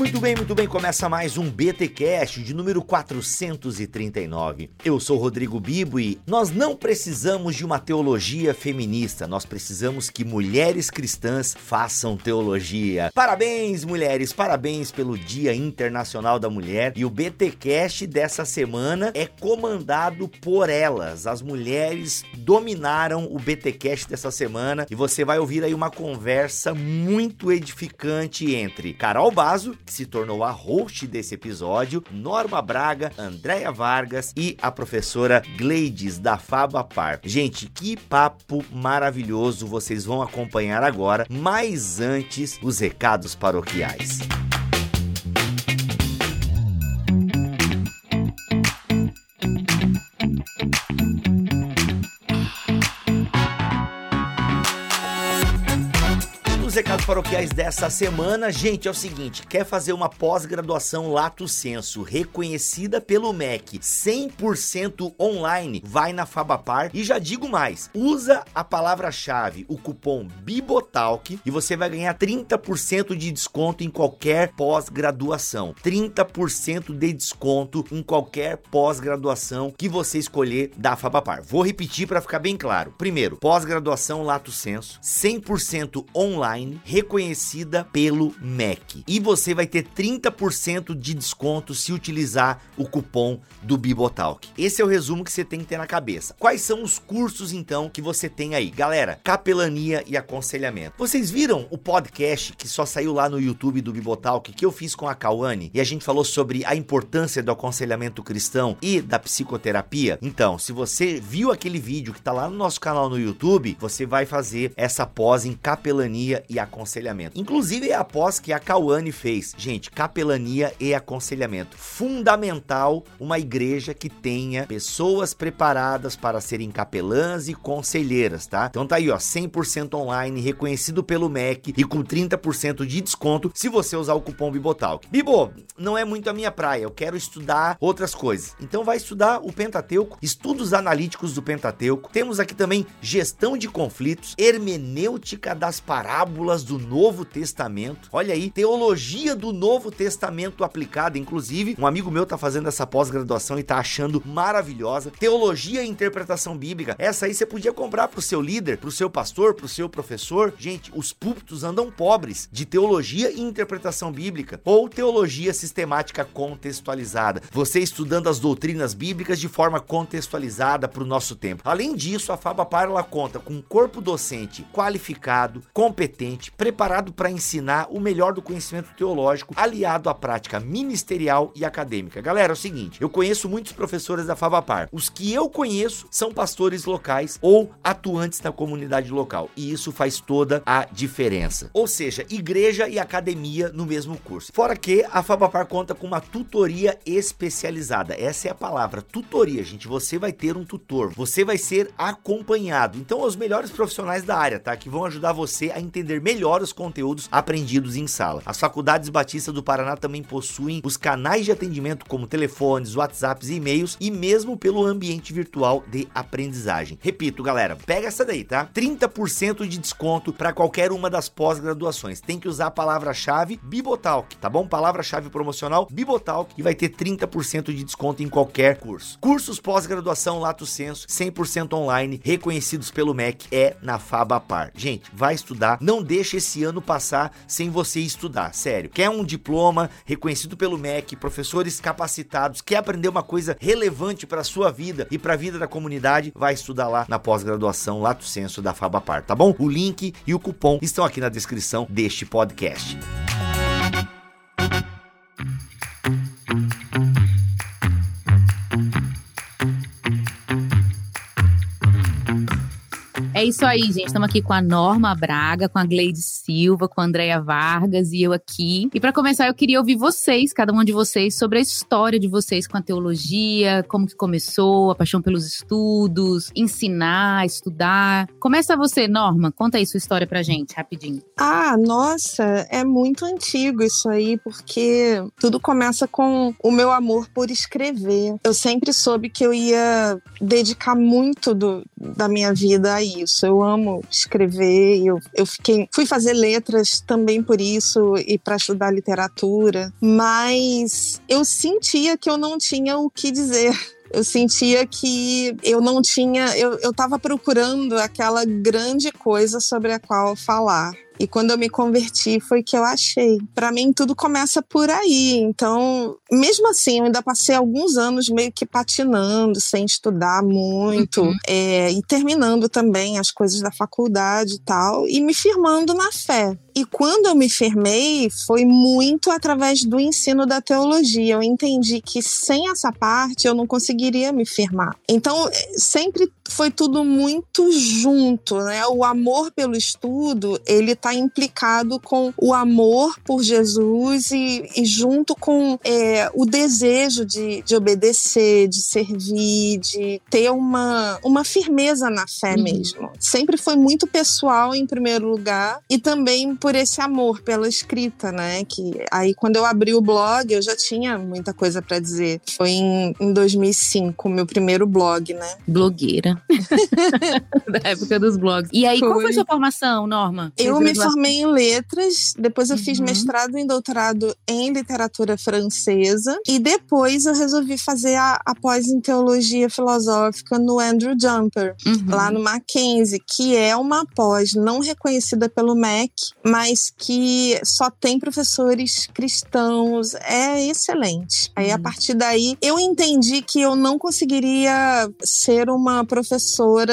Muito bem, muito bem. Começa mais um BTcast de número 439. Eu sou Rodrigo Bibo e nós não precisamos de uma teologia feminista, nós precisamos que mulheres cristãs façam teologia. Parabéns, mulheres, parabéns pelo Dia Internacional da Mulher. E o BTcast dessa semana é comandado por elas. As mulheres dominaram o BTcast dessa semana e você vai ouvir aí uma conversa muito edificante entre Carol Bazo, que se tornou a host desse episódio, Norma Braga, Andréia Vargas e a professora Gleides da Faba Par. Gente, que papo maravilhoso vocês vão acompanhar agora, mas antes, os recados paroquiais. Recados paroquiais dessa semana, gente, é o seguinte: quer fazer uma pós-graduação Lato Senso reconhecida pelo MEC 100% online? Vai na Fabapar e já digo mais: usa a palavra-chave, o cupom BIBOTALK e você vai ganhar 30% de desconto em qualquer pós-graduação. 30% de desconto em qualquer pós-graduação que você escolher da Fabapar. Vou repetir para ficar bem claro. Primeiro, pós-graduação Lato Senso 100% online reconhecida pelo MEC. E você vai ter 30% de desconto se utilizar o cupom do Bibotalk. Esse é o resumo que você tem que ter na cabeça. Quais são os cursos então que você tem aí? Galera, capelania e aconselhamento. Vocês viram o podcast que só saiu lá no YouTube do Bibotalk que eu fiz com a Cauane e a gente falou sobre a importância do aconselhamento cristão e da psicoterapia? Então, se você viu aquele vídeo que tá lá no nosso canal no YouTube, você vai fazer essa pós em capelania e aconselhamento. Inclusive é a pós que a Cauane fez. Gente, capelania e aconselhamento. Fundamental uma igreja que tenha pessoas preparadas para serem capelãs e conselheiras, tá? Então tá aí, ó, 100% online, reconhecido pelo MEC e com 30% de desconto se você usar o cupom Bibotalk. Bibo, não é muito a minha praia, eu quero estudar outras coisas. Então vai estudar o Pentateuco, estudos analíticos do Pentateuco. Temos aqui também gestão de conflitos, hermenêutica das parábolas do Novo Testamento. Olha aí, teologia do Novo Testamento aplicada, inclusive, um amigo meu tá fazendo essa pós-graduação e tá achando maravilhosa. Teologia e interpretação bíblica. Essa aí você podia comprar pro seu líder, pro seu pastor, pro seu professor. Gente, os púlpitos andam pobres de teologia e interpretação bíblica ou teologia sistemática contextualizada. Você estudando as doutrinas bíblicas de forma contextualizada para o nosso tempo. Além disso, a Fabapar ela conta com um corpo docente qualificado, competente, preparado para ensinar o melhor do conhecimento teológico, aliado à prática ministerial e acadêmica. Galera, é o seguinte, eu conheço muitos professores da Favapar. Os que eu conheço são pastores locais ou atuantes na comunidade local, e isso faz toda a diferença. Ou seja, igreja e academia no mesmo curso. Fora que a Fabapar conta com uma tutoria especializada. Essa é a palavra, tutoria, gente. Você vai ter um tutor, você vai ser acompanhado. Então, os melhores profissionais da área, tá? Que vão ajudar você a entender melhor os conteúdos aprendidos em sala. As faculdades batistas do Paraná também possuem os canais de atendimento como telefones, WhatsApps e e-mails e mesmo pelo ambiente virtual de aprendizagem. Repito, galera, pega essa daí, tá? 30% de desconto para qualquer uma das pós-graduações. Tem que usar a palavra-chave Bibotalk, tá bom? Palavra-chave promocional Bibotalk e vai ter 30% de desconto em qualquer curso. Cursos pós-graduação Lato Senso, 100% online, reconhecidos pelo MEC, é na Fabapar. Gente, vai estudar, não deixa esse ano passar sem você estudar, sério. Quer um diploma reconhecido pelo MEC, professores capacitados, quer aprender uma coisa relevante para sua vida e para a vida da comunidade, vai estudar lá na pós-graduação Lato Senso da Fabapar, tá bom? O link e o cupom estão aqui na descrição deste podcast. É isso aí, gente. Estamos aqui com a Norma Braga, com a Gleide Silva, com a Andréia Vargas e eu aqui. E para começar, eu queria ouvir vocês, cada um de vocês, sobre a história de vocês com a teologia, como que começou, a paixão pelos estudos, ensinar, estudar. Começa você, Norma. Conta aí sua história pra gente, rapidinho. Ah, nossa, é muito antigo isso aí, porque tudo começa com o meu amor por escrever. Eu sempre soube que eu ia dedicar muito do, da minha vida a isso. Eu amo escrever, eu, eu fiquei, fui fazer letras também por isso e para estudar literatura, mas eu sentia que eu não tinha o que dizer eu sentia que eu não tinha, eu, eu tava procurando aquela grande coisa sobre a qual falar. E quando eu me converti foi que eu achei. Para mim tudo começa por aí. Então, mesmo assim, eu ainda passei alguns anos meio que patinando, sem estudar muito, uhum. é, e terminando também as coisas da faculdade e tal, e me firmando na fé. E quando eu me firmei, foi muito através do ensino da teologia. Eu entendi que sem essa parte eu não conseguiria me firmar. Então, sempre foi tudo muito junto, né? O amor pelo estudo, ele está implicado com o amor por Jesus e, e junto com é, o desejo de, de obedecer, de servir, de ter uma, uma firmeza na fé uhum. mesmo. Sempre foi muito pessoal em primeiro lugar e também por esse amor pela escrita, né? Que aí quando eu abri o blog, eu já tinha muita coisa para dizer. Foi em, em 2005, meu primeiro blog, né? Blogueira. da época dos blogs. E aí, foi. qual foi a sua formação, Norma? Eu me formei em letras, depois eu uhum. fiz mestrado e doutorado em literatura francesa e depois eu resolvi fazer a, a pós em teologia filosófica no Andrew Jumper, uhum. lá no Mackenzie, que é uma pós não reconhecida pelo MEC, mas que só tem professores cristãos, é excelente. Aí a uhum. partir daí eu entendi que eu não conseguiria ser uma professora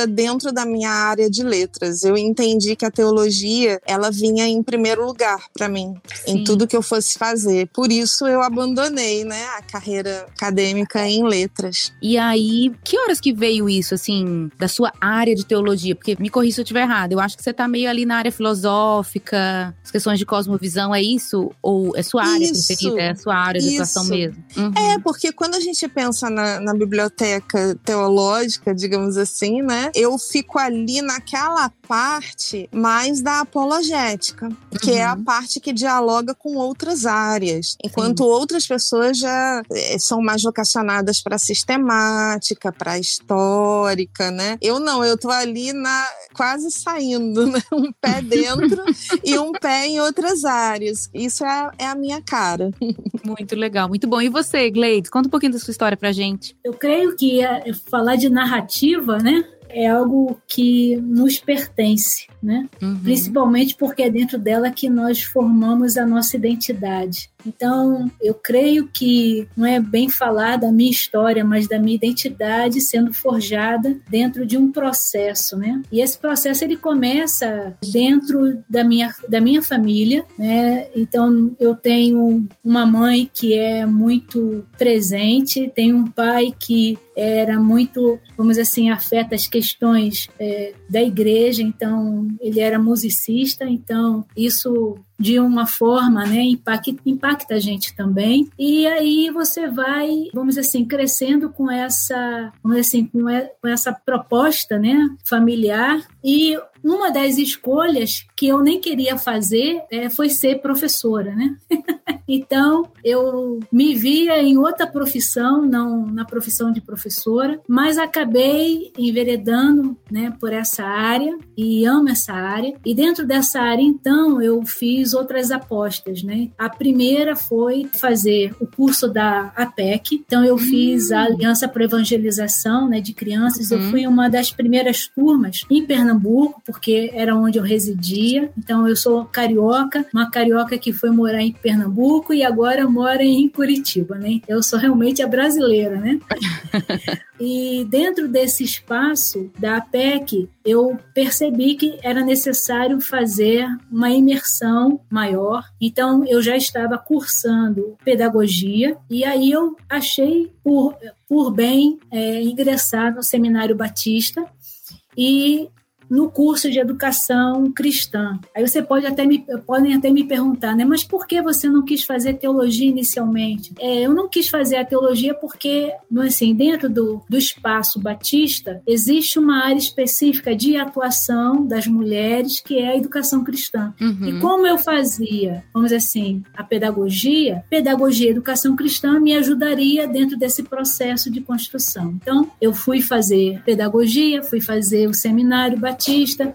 dentro da minha área de letras. Eu entendi que a teologia, ela vinha em primeiro lugar para mim, Sim. em tudo que eu fosse fazer. Por isso eu abandonei, né, a carreira acadêmica em letras. E aí, que horas que veio isso assim, da sua área de teologia? Porque me corri se eu estiver errado. Eu acho que você tá meio ali na área filosófica, as questões de cosmovisão, é isso? Ou é sua área isso, preferida? É a sua área de atuação mesmo? Uhum. É, porque quando a gente pensa na, na biblioteca teológica, digamos assim, né? Eu fico ali naquela parte mais da apologética, que uhum. é a uhum. parte que dialoga com outras áreas, enquanto Sim. outras pessoas já eh, são mais vocacionadas para sistemática, para histórica, né? Eu não, eu tô ali na quase saindo, né? Um pé dentro e um pé em outras áreas. Isso é, é a minha cara. Muito legal, muito bom. E você, Gleides, conta um pouquinho da sua história pra gente. Eu creio que é, falar de narrativa, né? É algo que nos pertence né? Uhum. Principalmente porque é dentro dela que nós formamos a nossa identidade. Então, eu creio que não é bem falar da minha história, mas da minha identidade sendo forjada dentro de um processo, né? E esse processo ele começa dentro da minha, da minha família, né? Então, eu tenho uma mãe que é muito presente, tenho um pai que era muito, vamos dizer assim, afeta as questões é, da igreja, então ele era musicista, então isso de uma forma, né, impacta, impacta a gente também. E aí você vai, vamos dizer assim, crescendo com essa, vamos dizer assim, com, essa proposta, né, familiar. E uma das escolhas que eu nem queria fazer é, foi ser professora, né? então, eu me via em outra profissão, não na profissão de professora, mas acabei enveredando, né, por essa área e amo essa área. E dentro dessa área, então, eu fiz outras apostas, né? A primeira foi fazer o curso da APEC. Então, eu fiz a hum. Aliança para Evangelização, né, de crianças. Uhum. Eu fui uma das primeiras turmas em Pernambuco, porque era onde eu residia. Então eu sou carioca, uma carioca que foi morar em Pernambuco e agora mora em Curitiba, né? Eu sou realmente a brasileira, né? e dentro desse espaço da APEC, eu percebi que era necessário fazer uma imersão maior. Então eu já estava cursando pedagogia e aí eu achei por, por bem é, ingressar no Seminário Batista e no curso de educação cristã. Aí você pode até me, podem até me perguntar, né? Mas por que você não quis fazer teologia inicialmente? É, eu não quis fazer a teologia porque, assim, dentro do, do espaço batista, existe uma área específica de atuação das mulheres, que é a educação cristã. Uhum. E como eu fazia, vamos dizer assim, a pedagogia, pedagogia e educação cristã me ajudaria dentro desse processo de construção. Então, eu fui fazer pedagogia, fui fazer o seminário batista,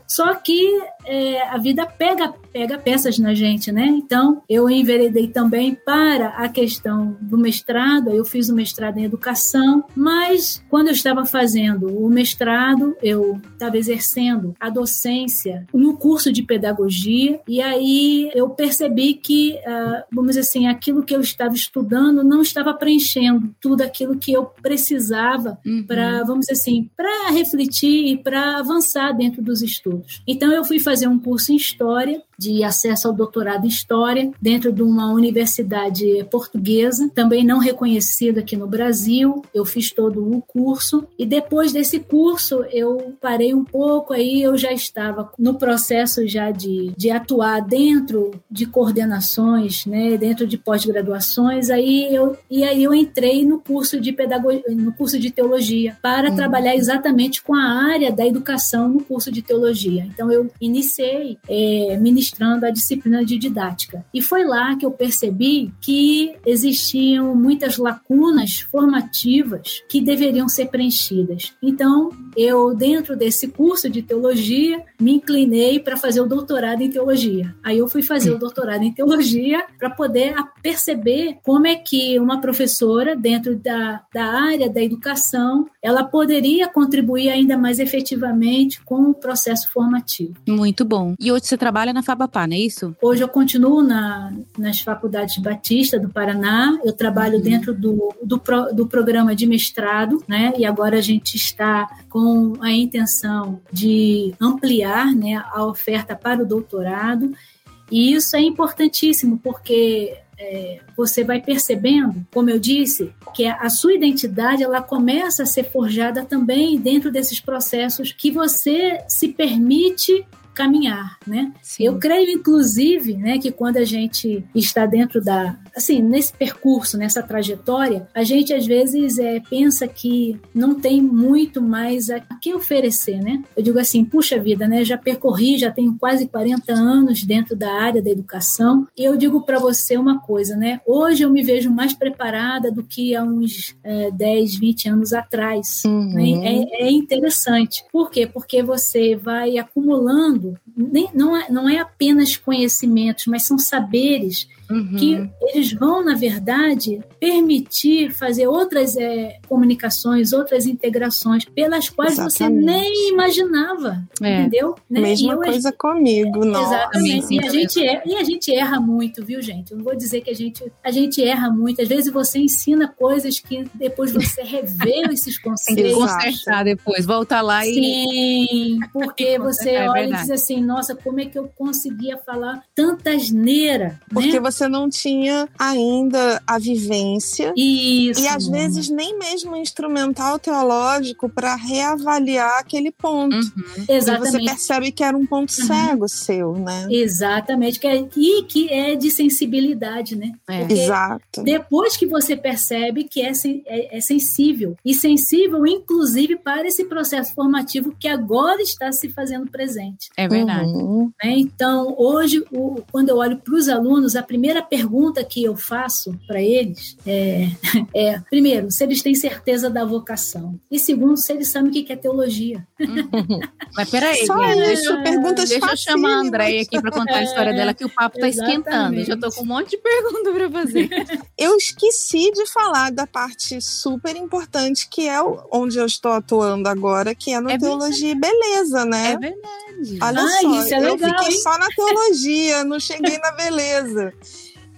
só que é, a vida pega, pega peças na gente, né? Então, eu enveredei também para a questão do mestrado, eu fiz o mestrado em educação, mas quando eu estava fazendo o mestrado, eu estava exercendo a docência no curso de pedagogia, e aí eu percebi que, uh, vamos dizer assim, aquilo que eu estava estudando não estava preenchendo tudo aquilo que eu precisava uhum. para, vamos dizer assim, para refletir e para avançar dentro dos estudos. Então, eu fui fazer fazer um curso em História de acesso ao doutorado em História dentro de uma universidade portuguesa, também não reconhecida aqui no Brasil. Eu fiz todo o curso e depois desse curso eu parei um pouco, aí eu já estava no processo já de, de atuar dentro de coordenações, né, dentro de pós-graduações, aí eu e aí eu entrei no curso de pedagogia, no curso de teologia para uhum. trabalhar exatamente com a área da educação no curso de teologia. Então eu iniciei é, ministrando ministrando a disciplina de didática. E foi lá que eu percebi que existiam muitas lacunas formativas que deveriam ser preenchidas. Então, eu, dentro desse curso de teologia, me inclinei para fazer o doutorado em teologia. Aí eu fui fazer o doutorado em teologia para poder perceber como é que uma professora, dentro da, da área da educação, ela poderia contribuir ainda mais efetivamente com o processo formativo. Muito bom. E hoje você trabalha na Não é isso? Hoje eu continuo na, nas faculdades Batista do Paraná, eu trabalho uhum. dentro do, do, pro, do programa de mestrado, né? E agora a gente está com a intenção de ampliar né, a oferta para o doutorado. E isso é importantíssimo, porque é, você vai percebendo, como eu disse, que a sua identidade ela começa a ser forjada também dentro desses processos que você se permite caminhar, né? Sim. Eu creio, inclusive, né, que quando a gente está dentro da, assim, nesse percurso, nessa trajetória, a gente às vezes é, pensa que não tem muito mais a que oferecer, né? Eu digo assim, puxa vida, né? Já percorri, já tenho quase 40 anos dentro da área da educação e eu digo para você uma coisa, né? Hoje eu me vejo mais preparada do que há uns é, 10, 20 anos atrás. Uhum. Né? É, é interessante. Por quê? Porque você vai acumulando, nem, não, é, não é apenas conhecimentos, mas são saberes uhum. que eles vão, na verdade, permitir fazer outras é, comunicações, outras integrações pelas quais Exatamente. você nem imaginava, é. entendeu? Né? Mesma eu, coisa comigo, não. Exatamente. E a, gente erra, e a gente erra muito, viu, gente? Eu não vou dizer que a gente, a gente erra muito. Às vezes você ensina coisas que depois você revê esses conceitos. Tem que consertar depois, volta lá e... Sim, porque você é olha e diz assim, nossa, como é que eu conseguia falar tanta asneira? Porque né? você você não tinha ainda a vivência. Isso. E às vezes nem mesmo instrumental teológico para reavaliar aquele ponto. Uhum. Exatamente. Você percebe que era um ponto uhum. cego seu, né? Exatamente. Que é, e que é de sensibilidade, né? É. Exato. Depois que você percebe que é, é, é sensível. E sensível, inclusive, para esse processo formativo que agora está se fazendo presente. É verdade. Uhum. É, então, hoje, o, quando eu olho para os alunos, a primeira primeira pergunta que eu faço para eles é, é, primeiro, se eles têm certeza da vocação. E segundo, se eles sabem o que é teologia. Uhum. Mas peraí, Só isso, é, perguntas Deixa eu chamar a Andréia aqui para contar a história dela, que o papo está esquentando. Já estou com um monte de perguntas para fazer. Eu esqueci de falar da parte super importante que é onde eu estou atuando agora, que é na é teologia e beleza, né? É verdade. Olha ah, só, é eu fiquei hein? só na teologia, não cheguei na beleza.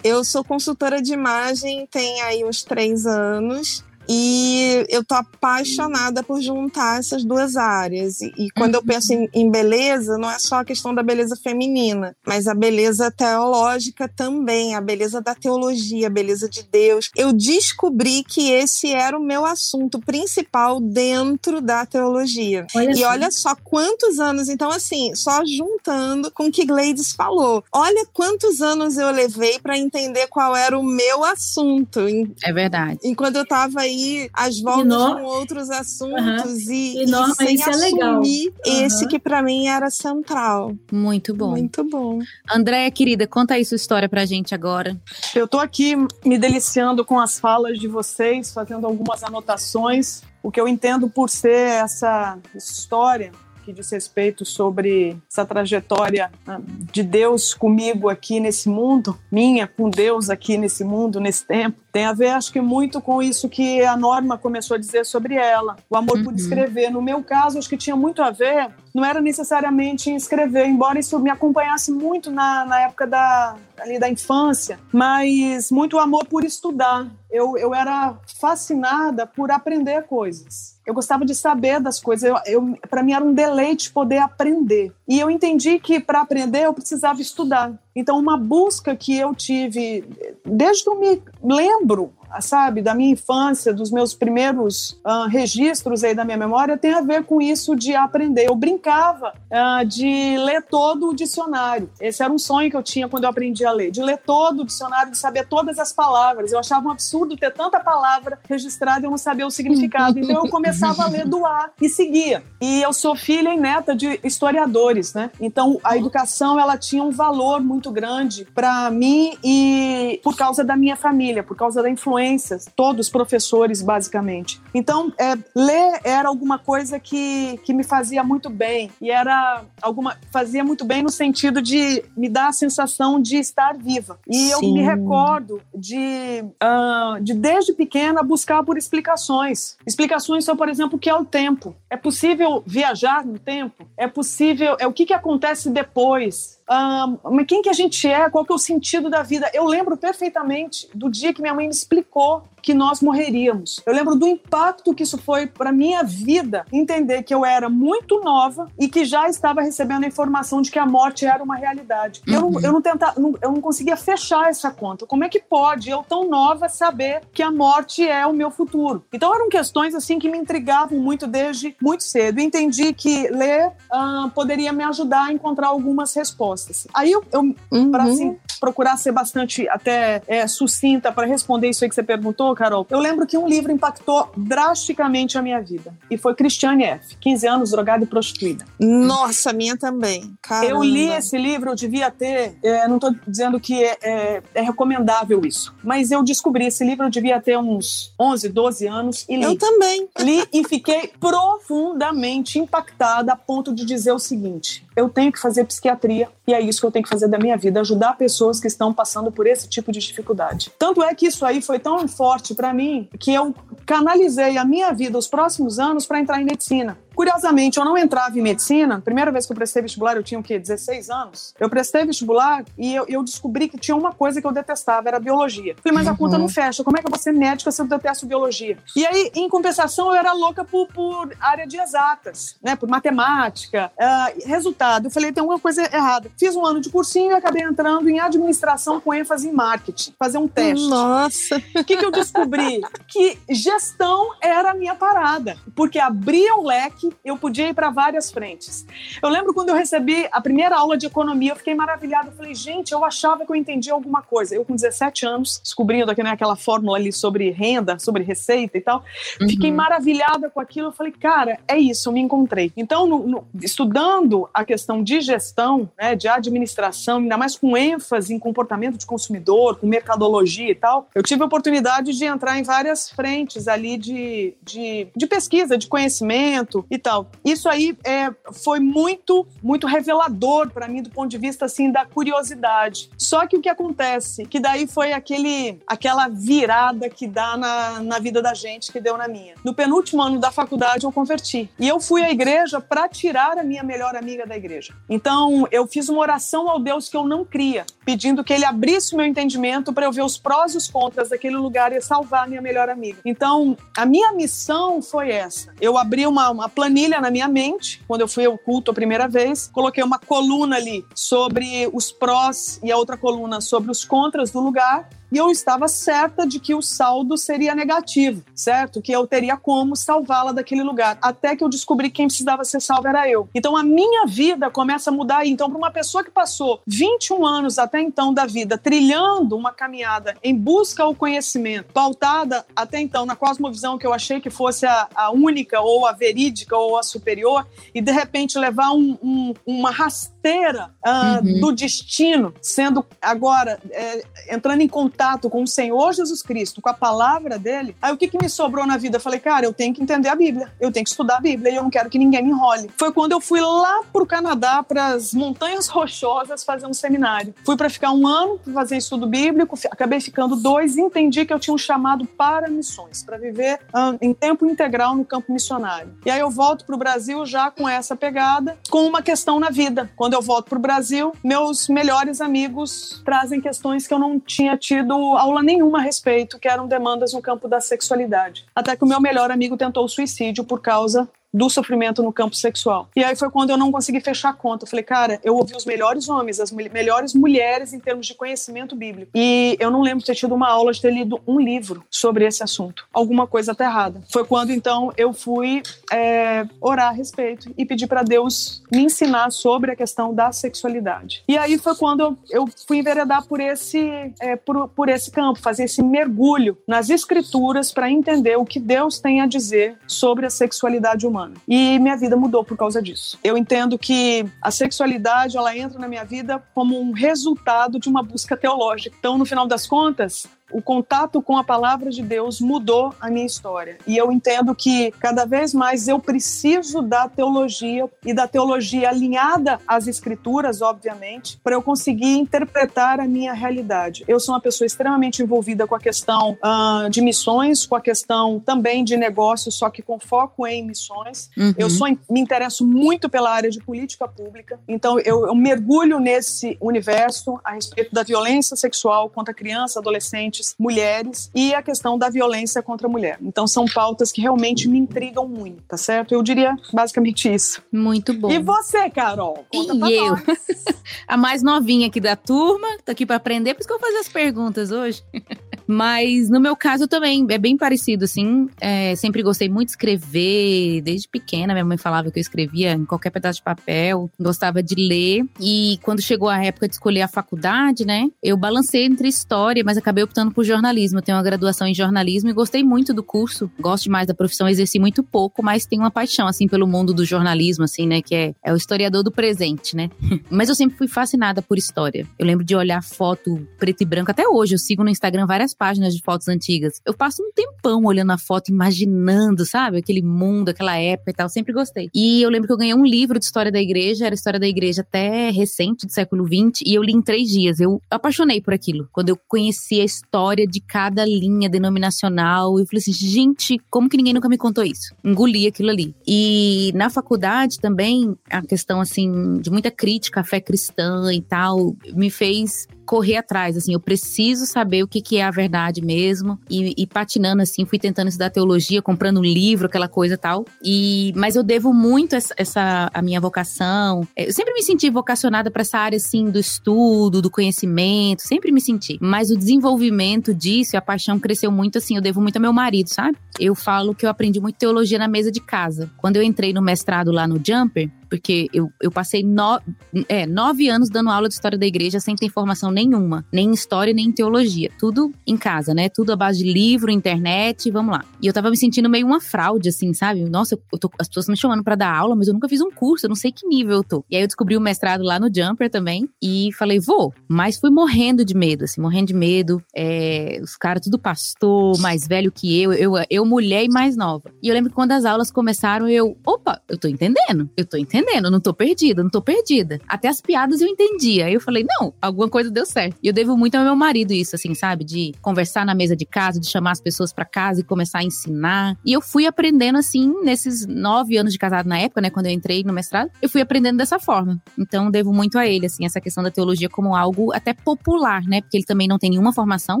Eu sou consultora de imagem, tem aí uns três anos. E eu tô apaixonada por juntar essas duas áreas. E, e quando uhum. eu penso em, em, beleza, não é só a questão da beleza feminina, mas a beleza teológica também, a beleza da teologia, a beleza de Deus. Eu descobri que esse era o meu assunto principal dentro da teologia. Olha e assim. olha só quantos anos, então assim, só juntando com o que Gleides falou. Olha quantos anos eu levei para entender qual era o meu assunto. É verdade. Enquanto eu tava aí às voltas no... com outros assuntos uhum. e, e, no... e sem isso assumir é legal. esse uhum. que para mim era central. Muito bom. Muito bom. Andréia, querida, conta aí sua história pra gente agora. Eu tô aqui me deliciando com as falas de vocês, fazendo algumas anotações. O que eu entendo por ser essa história que diz respeito sobre essa trajetória ah, de Deus comigo aqui nesse mundo, minha com Deus aqui nesse mundo, nesse tempo, tem a ver, acho que, muito com isso que a Norma começou a dizer sobre ela, o amor uhum. por escrever. No meu caso, acho que tinha muito a ver, não era necessariamente em escrever, embora isso me acompanhasse muito na, na época da, ali da infância, mas muito amor por estudar. Eu, eu era fascinada por aprender coisas. Eu gostava de saber das coisas. Eu, eu para mim era um deleite poder aprender. E eu entendi que para aprender eu precisava estudar. Então, uma busca que eu tive desde que eu me lembro sabe, da minha infância, dos meus primeiros uh, registros aí da minha memória, tem a ver com isso de aprender. Eu brincava uh, de ler todo o dicionário. Esse era um sonho que eu tinha quando eu aprendi a ler, de ler todo o dicionário, de saber todas as palavras. Eu achava um absurdo ter tanta palavra registrada e eu não saber o significado. Então eu começava a ler do A e seguia. E eu sou filha e neta de historiadores, né? Então a educação ela tinha um valor muito grande para mim e por causa da minha família, por causa da influência influências, todos professores, basicamente. Então, é, ler era alguma coisa que, que me fazia muito bem, e era alguma. fazia muito bem no sentido de me dar a sensação de estar viva. E Sim. eu me recordo de, uh, de, desde pequena, buscar por explicações. Explicações sobre, por exemplo, o que é o tempo. É possível viajar no tempo? É possível. É o que, que acontece depois? Um, quem que a gente é, qual que é o sentido da vida. Eu lembro perfeitamente do dia que minha mãe me explicou que nós morreríamos. Eu lembro do impacto que isso foi para minha vida, entender que eu era muito nova e que já estava recebendo a informação de que a morte era uma realidade. Uhum. Eu, não, eu, não tenta, não, eu não conseguia fechar essa conta. Como é que pode eu, tão nova, saber que a morte é o meu futuro? Então eram questões assim que me intrigavam muito desde muito cedo. entendi que ler uh, poderia me ajudar a encontrar algumas respostas. Aí eu, eu uhum. para assim, procurar ser bastante até é, sucinta para responder isso aí que você perguntou, Carol, eu lembro que um livro impactou drasticamente a minha vida. E foi Christiane F., 15 anos, drogada e prostituída. Nossa, minha também. Caramba. Eu li esse livro, eu devia ter. É, não estou dizendo que é, é, é, recomendável isso, mas eu descobri esse livro, eu devia ter uns 11, 12 anos e li. Eu também. Li e fiquei profundamente impactada a ponto de dizer o seguinte: eu tenho que fazer psiquiatria e é isso que eu tenho que fazer da minha vida, ajudar pessoas que estão passando por esse tipo de dificuldade. Tanto é que isso aí foi tão forte para mim que eu canalizei a minha vida os próximos anos para entrar em medicina. Curiosamente, eu não entrava em medicina. Primeira vez que eu prestei vestibular, eu tinha o quê? 16 anos. Eu prestei vestibular e eu, eu descobri que tinha uma coisa que eu detestava, era biologia. Falei, mas a conta não uhum. fecha. Como é que eu vou ser médica se eu detesto biologia? E aí, em compensação, eu era louca por, por área de exatas, né? Por matemática. Uh, resultado, eu falei, tem alguma coisa errada. Fiz um ano de cursinho e acabei entrando em administração com ênfase em marketing. Fazer um teste. Nossa! O que, que eu descobri? que gestão era a minha parada. Porque abria o leque eu podia ir para várias frentes. Eu lembro quando eu recebi a primeira aula de economia, eu fiquei maravilhada. Eu falei, gente, eu achava que eu entendia alguma coisa. Eu, com 17 anos, descobrindo aqui, né, aquela fórmula ali sobre renda, sobre receita e tal, uhum. fiquei maravilhada com aquilo. Eu falei, cara, é isso, eu me encontrei. Então, no, no, estudando a questão de gestão, né, de administração, ainda mais com ênfase em comportamento de consumidor, com mercadologia e tal, eu tive a oportunidade de entrar em várias frentes ali de, de, de pesquisa, de conhecimento e tal. Isso aí é, foi muito, muito revelador para mim do ponto de vista assim da curiosidade. Só que o que acontece, que daí foi aquele, aquela virada que dá na, na vida da gente, que deu na minha. No penúltimo ano da faculdade eu converti e eu fui à igreja para tirar a minha melhor amiga da igreja. Então eu fiz uma oração ao Deus que eu não cria, pedindo que ele abrisse o meu entendimento para eu ver os prós e os contras daquele lugar e salvar a minha melhor amiga. Então a minha missão foi essa. Eu abri uma, uma planilha na minha mente quando eu fui ao culto a primeira vez, coloquei uma coluna ali sobre os prós e a outra coluna sobre os contras do lugar e eu estava certa de que o saldo seria negativo, certo? Que eu teria como salvá-la daquele lugar. Até que eu descobri que quem precisava ser salvo era eu. Então a minha vida começa a mudar. Então, para uma pessoa que passou 21 anos até então da vida trilhando uma caminhada em busca ao conhecimento, pautada até então na cosmovisão que eu achei que fosse a, a única, ou a verídica, ou a superior, e de repente levar um, um, uma rasteira uh, uhum. do destino, sendo agora é, entrando em contato com o Senhor Jesus Cristo, com a palavra dele, aí o que, que me sobrou na vida? Eu falei, cara, eu tenho que entender a Bíblia, eu tenho que estudar a Bíblia e eu não quero que ninguém me enrole. Foi quando eu fui lá pro Canadá, para as Montanhas Rochosas, fazer um seminário. Fui para ficar um ano, fazer estudo bíblico, acabei ficando dois e entendi que eu tinha um chamado para missões, para viver um, em tempo integral no campo missionário. E aí eu volto pro Brasil já com essa pegada, com uma questão na vida. Quando eu volto pro Brasil, meus melhores amigos trazem questões que eu não tinha tido aula nenhuma a respeito, que eram demandas no campo da sexualidade. Até que o meu melhor amigo tentou suicídio por causa do sofrimento no campo sexual. E aí foi quando eu não consegui fechar a conta. Eu falei, cara, eu ouvi os melhores homens, as melhores mulheres em termos de conhecimento bíblico. E eu não lembro de ter tido uma aula, de ter lido um livro sobre esse assunto. Alguma coisa tá errada. Foi quando então eu fui é, orar a respeito e pedir para Deus me ensinar sobre a questão da sexualidade. E aí foi quando eu fui enveredar por esse, é, por, por esse campo, fazer esse mergulho nas escrituras para entender o que Deus tem a dizer sobre a sexualidade humana. E minha vida mudou por causa disso. Eu entendo que a sexualidade ela entra na minha vida como um resultado de uma busca teológica. Então, no final das contas, o contato com a palavra de Deus mudou a minha história. E eu entendo que cada vez mais eu preciso da teologia e da teologia alinhada às escrituras, obviamente, para eu conseguir interpretar a minha realidade. Eu sou uma pessoa extremamente envolvida com a questão uh, de missões, com a questão também de negócios, só que com foco em missões. Uhum. Eu sou, me interesso muito pela área de política pública, então eu, eu mergulho nesse universo a respeito da violência sexual contra criança, adolescente mulheres e a questão da violência contra a mulher. Então são pautas que realmente me intrigam muito, tá certo? Eu diria basicamente isso. Muito bom. E você, Carol? Conta e eu? a mais novinha aqui da turma, tô aqui para aprender, por isso que eu vou fazer as perguntas hoje. Mas no meu caso também é bem parecido, assim. É, sempre gostei muito de escrever, desde pequena. Minha mãe falava que eu escrevia em qualquer pedaço de papel, gostava de ler. E quando chegou a época de escolher a faculdade, né, eu balancei entre história, mas acabei optando por jornalismo. Eu tenho uma graduação em jornalismo e gostei muito do curso. Gosto demais da profissão, exerci muito pouco, mas tenho uma paixão, assim, pelo mundo do jornalismo, assim, né, que é, é o historiador do presente, né. mas eu sempre fui fascinada por história. Eu lembro de olhar foto preto e branco, até hoje eu sigo no Instagram várias páginas de fotos antigas. Eu passo um tempão olhando a foto, imaginando, sabe? Aquele mundo, aquela época e tal. Sempre gostei. E eu lembro que eu ganhei um livro de história da igreja, era história da igreja até recente, do século XX, e eu li em três dias. Eu apaixonei por aquilo. Quando eu conheci a história de cada linha denominacional, eu falei assim, gente, como que ninguém nunca me contou isso? Engoli aquilo ali. E na faculdade também, a questão, assim, de muita crítica à fé cristã e tal, me fez correr atrás, assim, eu preciso saber o que, que é a verdade mesmo. E, e, patinando, assim, fui tentando estudar teologia, comprando um livro, aquela coisa tal. E, mas eu devo muito essa, essa a minha vocação. Eu sempre me senti vocacionada para essa área, assim, do estudo, do conhecimento, sempre me senti. Mas o desenvolvimento disso a paixão cresceu muito, assim, eu devo muito ao meu marido, sabe? Eu falo que eu aprendi muito teologia na mesa de casa. Quando eu entrei no mestrado lá no Jumper, porque eu, eu passei no, é, nove anos dando aula de história da igreja sem ter informação nenhuma, nem em história, nem em teologia. Tudo em casa, né? Tudo à base de livro, internet, vamos lá. E eu tava me sentindo meio uma fraude, assim, sabe? Nossa, tô, as pessoas me chamando para dar aula, mas eu nunca fiz um curso, eu não sei que nível eu tô. E aí eu descobri o mestrado lá no Jumper também e falei, vou. Mas fui morrendo de medo, assim, morrendo de medo. É, os caras tudo pastor, mais velho que eu, eu, eu mulher e mais nova. E eu lembro que quando as aulas começaram, eu, opa, eu tô entendendo, eu tô entendendo, não tô perdida, não tô perdida. Até as piadas eu entendia. Aí eu falei, não, alguma coisa deu certo. E eu devo muito ao meu marido isso, assim, sabe? De conversar na mesa de casa, de chamar as pessoas para casa e começar a ensinar. E eu fui aprendendo, assim, nesses nove anos de casado na época, né? Quando eu entrei no mestrado, eu fui aprendendo dessa forma. Então, devo muito a ele, assim, essa questão da teologia como algo até popular, né? Porque ele também não tem nenhuma formação.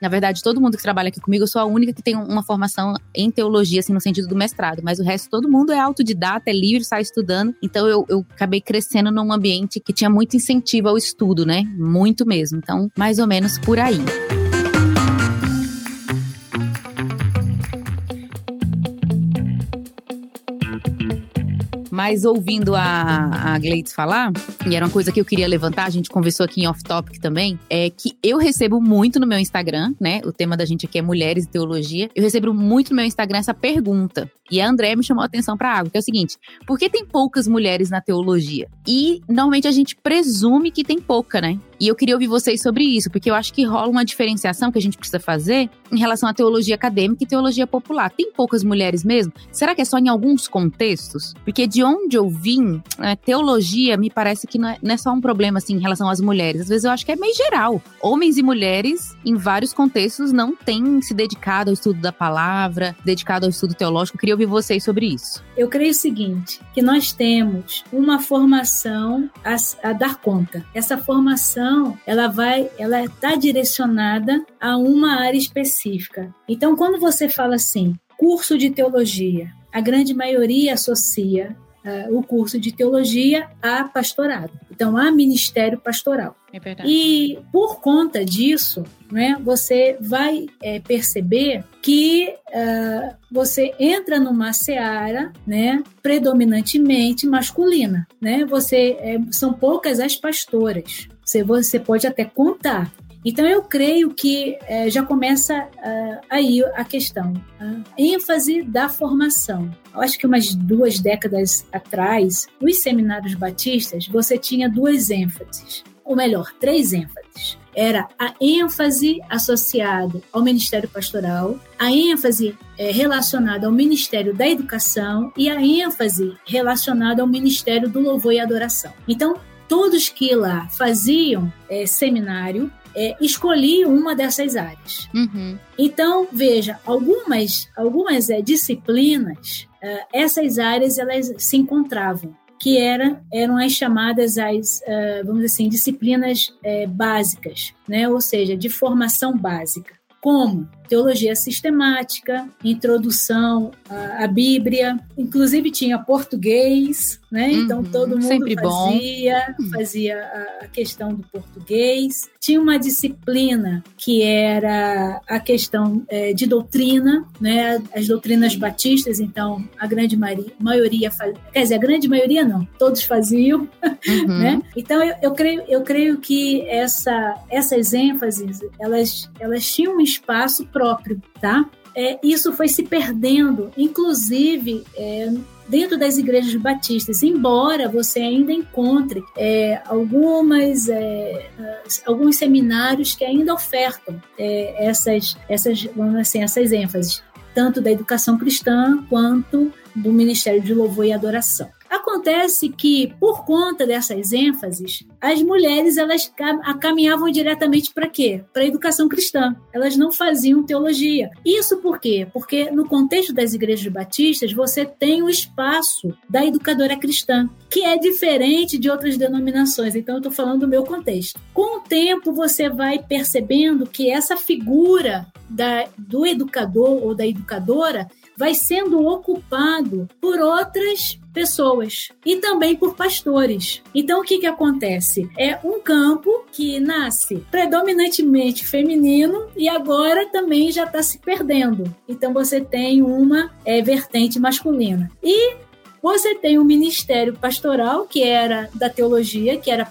Na verdade, todo mundo que trabalha aqui comigo, eu sou a única que tem uma formação em teologia, assim, no sentido do mestrado. Mas o resto, todo mundo é autodidata, é livre, sai estudando. Então, eu, eu acabei crescendo num ambiente que tinha muito incentivo ao estudo, né? Muito mesmo. Então, mais ou menos por aí. Mas ouvindo a, a falar, e era uma coisa que eu queria levantar, a gente conversou aqui em off-topic também, é que eu recebo muito no meu Instagram, né? O tema da gente aqui é mulheres e teologia. Eu recebo muito no meu Instagram essa pergunta. E a André me chamou a atenção para algo, que é o seguinte: por que tem poucas mulheres na teologia? E normalmente a gente presume que tem pouca, né? E eu queria ouvir vocês sobre isso, porque eu acho que rola uma diferenciação que a gente precisa fazer em relação à teologia acadêmica e teologia popular. Tem poucas mulheres mesmo? Será que é só em alguns contextos? Porque de onde eu vim, é, teologia me parece que não é, não é só um problema assim em relação às mulheres. Às vezes eu acho que é meio geral. Homens e mulheres, em vários contextos, não têm se dedicado ao estudo da palavra, dedicado ao estudo teológico. Eu queria ouvir vocês sobre isso. Eu creio o seguinte, que nós temos uma formação a, a dar conta. Essa formação, ela vai, ela está direcionada a uma área específica. Então, quando você fala assim, curso de teologia, a grande maioria associa uh, o curso de teologia a pastorado. Então, há ministério pastoral. É verdade. E por conta disso, né, você vai é, perceber que uh, você entra numa seara né, predominantemente masculina. Né? Você, é, são poucas as pastoras. Você, você pode até contar, então eu creio que é, já começa uh, aí a questão, a ênfase da formação. Eu acho que umas duas décadas atrás, nos seminários batistas, você tinha duas ênfases, ou melhor, três ênfases. Era a ênfase associada ao Ministério Pastoral, a ênfase é, relacionada ao Ministério da Educação e a ênfase relacionada ao Ministério do Louvor e Adoração. Então, todos que lá faziam é, seminário é, escolhi uma dessas áreas. Uhum. Então, veja, algumas, algumas é, disciplinas, é, essas áreas elas se encontravam que era, eram as chamadas as uh, vamos dizer assim disciplinas é, básicas, né? Ou seja, de formação básica, como teologia sistemática, introdução à, à Bíblia, inclusive tinha português, né? Uhum, então todo mundo fazia, bom. fazia a questão do português. Tinha uma disciplina que era a questão é, de doutrina, né? As doutrinas batistas, então a grande maioria, faz... quer dizer, a grande maioria não, todos faziam, uhum. né? Então eu, eu, creio, eu creio que essa, essas ênfases, elas, elas tinham um espaço próprio, tá? É, isso foi se perdendo, inclusive é, dentro das igrejas batistas, embora você ainda encontre é, algumas é, alguns seminários que ainda ofertam é, essas essas assim, essas ênfases tanto da educação cristã quanto do Ministério de Louvor e Adoração. Acontece que, por conta dessas ênfases, as mulheres elas caminhavam diretamente para quê? Para a educação cristã. Elas não faziam teologia. Isso por quê? Porque no contexto das igrejas batistas, você tem o espaço da educadora cristã, que é diferente de outras denominações. Então, eu estou falando do meu contexto. Com o tempo, você vai percebendo que essa figura da, do educador ou da educadora vai sendo ocupado por outras pessoas e também por pastores. Então, o que, que acontece? É um campo que nasce predominantemente feminino e agora também já está se perdendo. Então, você tem uma é, vertente masculina. E Você tem o um ministério pastoral, que era da teologia, que era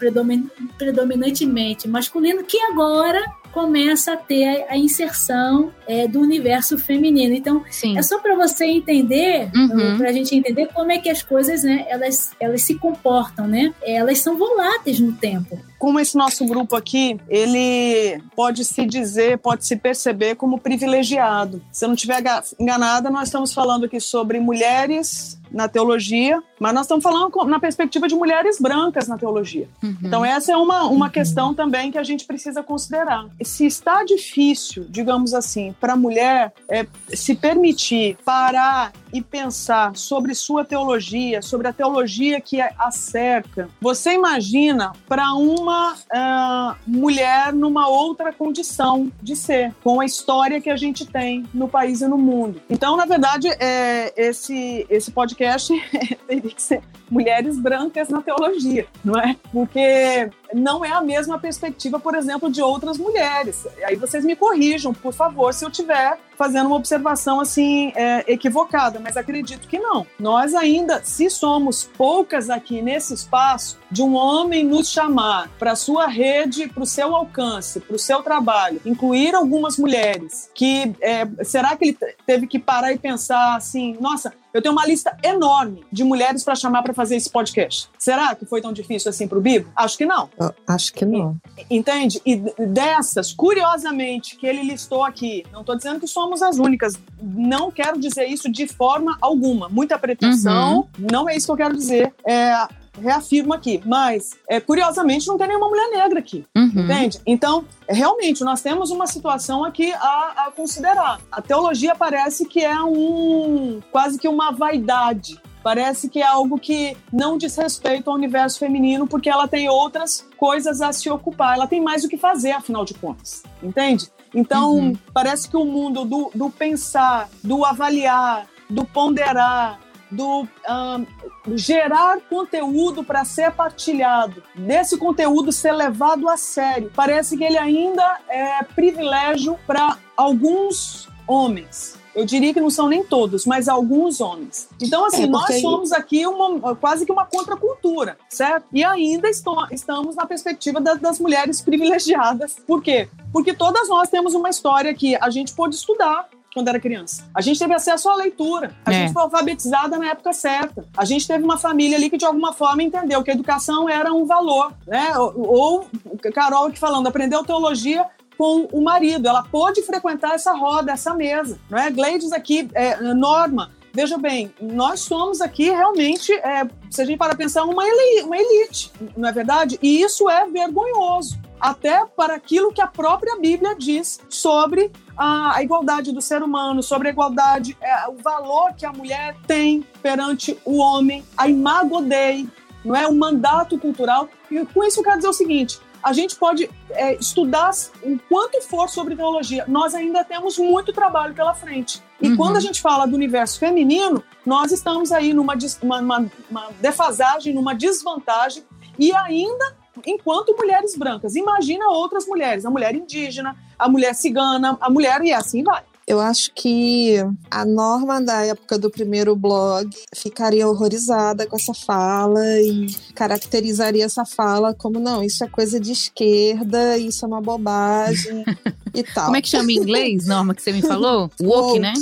predominantemente masculino, que agora começa a ter a inserção é, do universo feminino. Então, Sim. é só para você entender, uhum. para a gente entender como é que as coisas, né, elas, elas se comportam, né? Elas são voláteis no tempo. Como esse nosso grupo aqui, ele pode se dizer, pode se perceber como privilegiado. Se eu não estiver enganada, nós estamos falando aqui sobre mulheres na teologia, mas nós estamos falando na perspectiva de mulheres brancas na teologia. Uhum. Então, essa é uma, uma uhum. questão também que a gente precisa considerar. Se está difícil, digamos assim, para a mulher é, se permitir parar e pensar sobre sua teologia, sobre a teologia que a cerca, você imagina para uma uh, mulher numa outra condição de ser, com a história que a gente tem no país e no mundo. Então, na verdade, é, esse, esse podcast teria que ser mulheres brancas na teologia, não é? Porque não é a mesma perspectiva, por exemplo, de outras mulheres. Aí vocês me corrijam, por favor, se eu tiver fazendo uma observação assim é, equivocada, mas acredito que não. Nós ainda, se somos poucas aqui nesse espaço, de um homem nos chamar para sua rede, para o seu alcance, para o seu trabalho, incluir algumas mulheres, que é, será que ele teve que parar e pensar assim, nossa, eu tenho uma lista enorme de mulheres para chamar para fazer esse podcast. Será que foi tão difícil assim para o Bibo? Acho que não. Eu acho que não. Entende? E dessas, curiosamente, que ele listou aqui, não estou dizendo que somos as únicas, não quero dizer isso de forma alguma. Muita pretensão, uhum. não é isso que eu quero dizer. É, reafirmo aqui, mas é, curiosamente não tem nenhuma mulher negra aqui, uhum. entende? Então, realmente, nós temos uma situação aqui a, a, considerar. A teologia parece que é um quase que uma vaidade. Parece que é algo que não diz respeito ao universo feminino, porque ela tem outras coisas a se ocupar, ela tem mais o que fazer, afinal de contas, entende? Então, uhum. parece que o mundo do, do pensar, do avaliar, do ponderar, do um, gerar conteúdo para ser partilhado, desse conteúdo ser levado a sério. Parece que ele ainda é privilégio para alguns homens. Eu diria que não são nem todos, mas alguns homens. Então, assim, é nós somos aqui uma, quase que uma contracultura, certo? E ainda estou, estamos na perspectiva das, das mulheres privilegiadas. Por quê? Porque todas nós temos uma história que a gente pôde estudar, quando era criança. A gente teve acesso à leitura. A é. gente foi alfabetizada na época certa. A gente teve uma família ali que, de alguma forma, entendeu que a educação era um valor. Né? Ou, ou Carol aqui falando, aprendeu teologia com o marido. Ela pôde frequentar essa roda, essa mesa. Não é? Gleides aqui, é, Norma, veja bem, nós somos aqui realmente, é, se a gente para pensar, uma elite, uma elite, não é verdade? E isso é vergonhoso, até para aquilo que a própria Bíblia diz sobre a, igualdade do ser humano, sobre a igualdade, é, o valor que a mulher tem perante o homem, a imago Dei, não é? O mandato cultural. E com isso eu quero dizer o seguinte: a gente pode é, estudar o quanto for sobre teologia, nós ainda temos muito trabalho pela frente. E uhum. quando a gente fala do universo feminino, nós estamos aí numa uma, uma, uma defasagem, numa desvantagem, e ainda enquanto mulheres brancas. Imagina outras mulheres, a mulher indígena, a mulher cigana, a mulher e assim vai. Eu acho que a norma da época do primeiro blog ficaria horrorizada com essa fala e caracterizaria essa fala como não, isso é coisa de esquerda, isso é uma bobagem e tal. Como é que chama em inglês, Norma, que você me falou? Woke, né?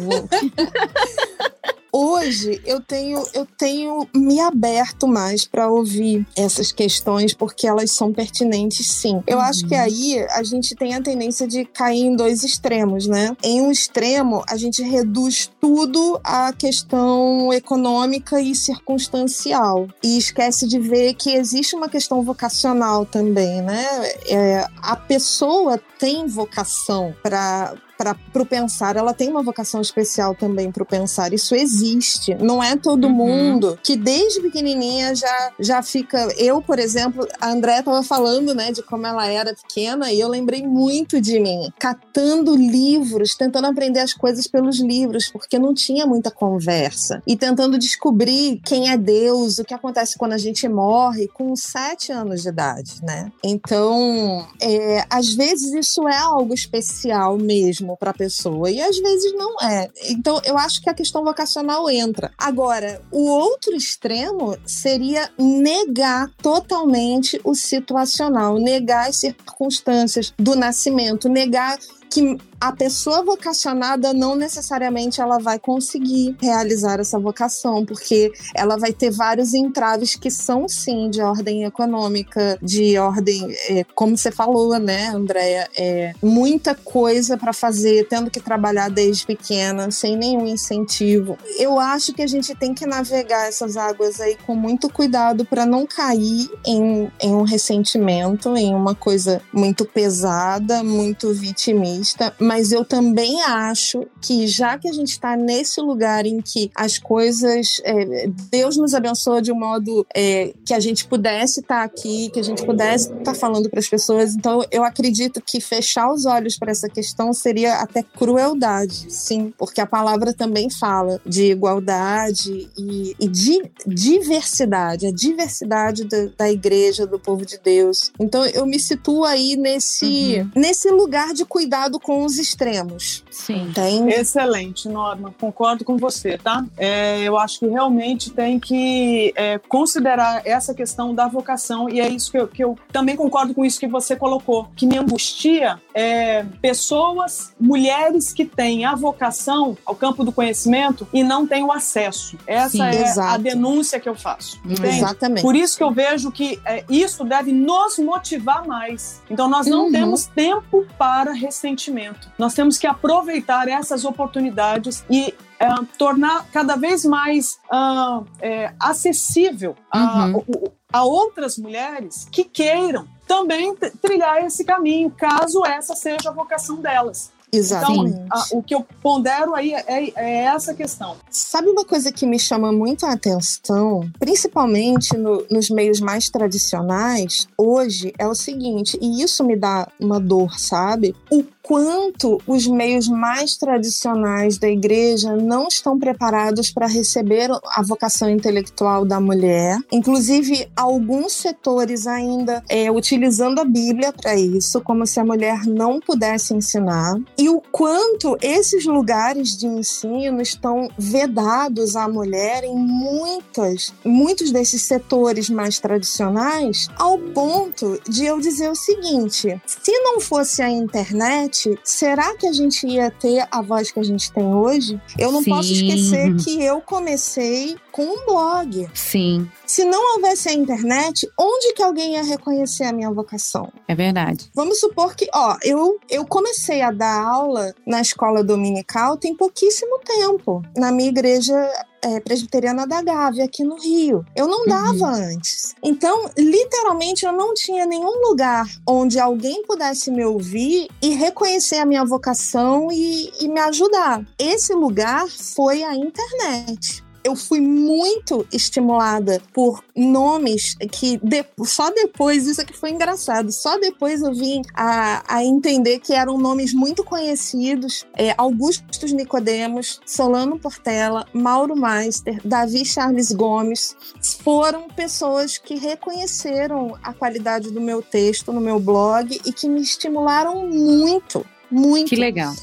Woke. hoje eu tenho, eu tenho me aberto mais para ouvir essas questões porque elas são pertinentes, sim. Eu uhum. acho que aí a gente tem a tendência de cair em dois extremos, né? Em um extremo, a gente reduz tudo à questão econômica e circunstancial e esquece de ver que existe uma questão vocacional também, né? É, a pessoa tem vocação para para o pensar, ela tem uma vocação especial também para o pensar. Isso existe. Não é todo uhum. mundo que desde pequenininha já, já fica. Eu, por exemplo, a André estava falando, né, de como ela era pequena e eu lembrei muito de mim, catando livros, tentando aprender as coisas pelos livros, porque não tinha muita conversa e tentando descobrir quem é Deus, o que acontece quando a gente morre, com sete anos de idade, né? Então, é, às vezes isso é algo especial mesmo mesmo para a pessoa e às vezes não é. Então eu acho que a questão vocacional entra. Agora, o outro extremo seria negar totalmente o situacional, negar as circunstâncias do nascimento, negar que a pessoa vocacionada não necessariamente ela vai conseguir realizar essa vocação, porque ela vai ter vários entraves que são sim de ordem econômica, de ordem, é, como você falou, né, Andréia, é, muita coisa para fazer, tendo que trabalhar desde pequena, sem nenhum incentivo. Eu acho que a gente tem que navegar essas águas aí com muito cuidado para não cair em, em um ressentimento, em uma coisa muito pesada, muito vitimista, mas mas eu também acho que já que a gente está nesse lugar em que as coisas, é, Deus nos abençoa de um modo é, que a gente pudesse estar tá aqui, que a gente pudesse estar tá falando para as pessoas. Então, eu acredito que fechar os olhos para essa questão seria até crueldade, sim, porque a palavra também fala de igualdade e, e de diversidade, a diversidade da, da, igreja, do povo de Deus. Então, eu me situo aí nesse, uhum. nesse lugar de cuidado com os extremos. Sim. Tem... Excelente, Norma. Concordo com você, tá? É, eu acho que realmente tem que é, considerar essa questão da vocação e é isso que eu, que eu também concordo com isso que você colocou, que me angustia é pessoas, mulheres que têm a vocação ao campo do conhecimento e não têm o acesso. Essa Sim, é exato. a denúncia que eu faço. Entende? Exatamente. Por isso que eu vejo que é, isso deve nos motivar mais. Então nós não uhum. temos tempo para ressentimento. Nós temos que aproveitar essas oportunidades e é, tornar cada vez mais uh, é, acessível a, uhum. a, a outras mulheres que queiram também trilhar esse caminho, caso essa seja a vocação delas. Exatamente. Então, a, o que eu pondero aí é, é, essa questão. Sabe uma coisa que me chama muito a atenção, principalmente no, nos meios mais tradicionais, hoje, é o seguinte, e isso me dá uma dor, sabe? O quanto os meios mais tradicionais da igreja não estão preparados para receber a vocação intelectual da mulher. Inclusive, alguns setores ainda é, utilizando a Bíblia para isso, como se a mulher não pudesse ensinar. E o quanto esses lugares de ensino estão vedados à mulher em muitas, muitos desses setores mais tradicionais, ao ponto de eu dizer o seguinte: se não fosse a internet, será que a gente ia ter a voz que a gente tem hoje? Eu não Sim. posso esquecer que eu comecei com um blog. Sim. Se não houvesse a internet, onde que alguém ia reconhecer a minha vocação? É verdade. Vamos supor que, ó, eu, eu comecei a dar aula na escola dominical tem pouquíssimo tempo. Na minha igreja é, presbiteriana da Gávea, aqui no Rio. Eu não dava uhum. antes. Então, literalmente, eu não tinha nenhum lugar onde alguém pudesse me ouvir e reconhecer a minha vocação e, e me ajudar. Esse lugar foi a internet eu fui muito estimulada por nomes que de, só depois, isso aqui foi engraçado, só depois eu vim a, a entender que eram nomes muito conhecidos, é, Augustus Nicodemos, Solano Portela, Mauro Meister, Davi Charles Gomes, foram pessoas que reconheceram a qualidade do meu texto no meu blog e que me estimularam muito muito. Que legal.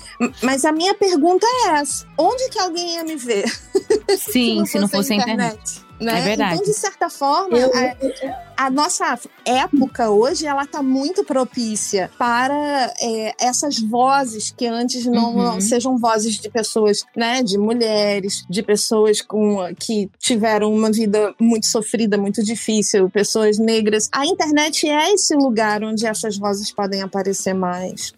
Mas a minha pergunta é essa: onde que alguém ia me ver? Sim, se não fosse, se não fosse a internet. internet. Né? É verdade. Então, de certa forma, eu, a, a, nossa época hoje ela está muito propícia para é, essas vozes que antes não, uhum. não, sejam vozes de pessoas, né, de mulheres, de pessoas com que tiveram uma vida muito sofrida, muito difícil, pessoas negras. A internet é esse lugar onde essas vozes podem aparecer mais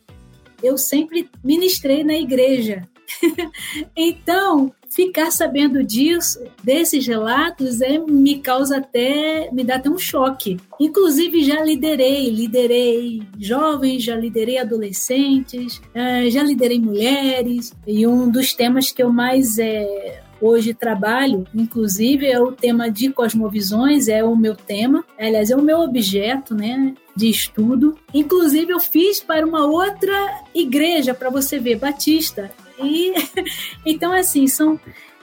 eu sempre ministrei na igreja. então, ficar sabendo disso, desses relatos, é, me causa até, me dá até um choque. Inclusive, já liderei, liderei jovens, já liderei adolescentes, é, já liderei mulheres, e um dos temas que eu mais é, hoje trabalho, inclusive, é o tema de cosmovisões, é o meu tema, aliás, é o meu objeto, né? de estudo. Inclusive, eu fiz para uma outra igreja, para você ver, Batista. E então, assim, são.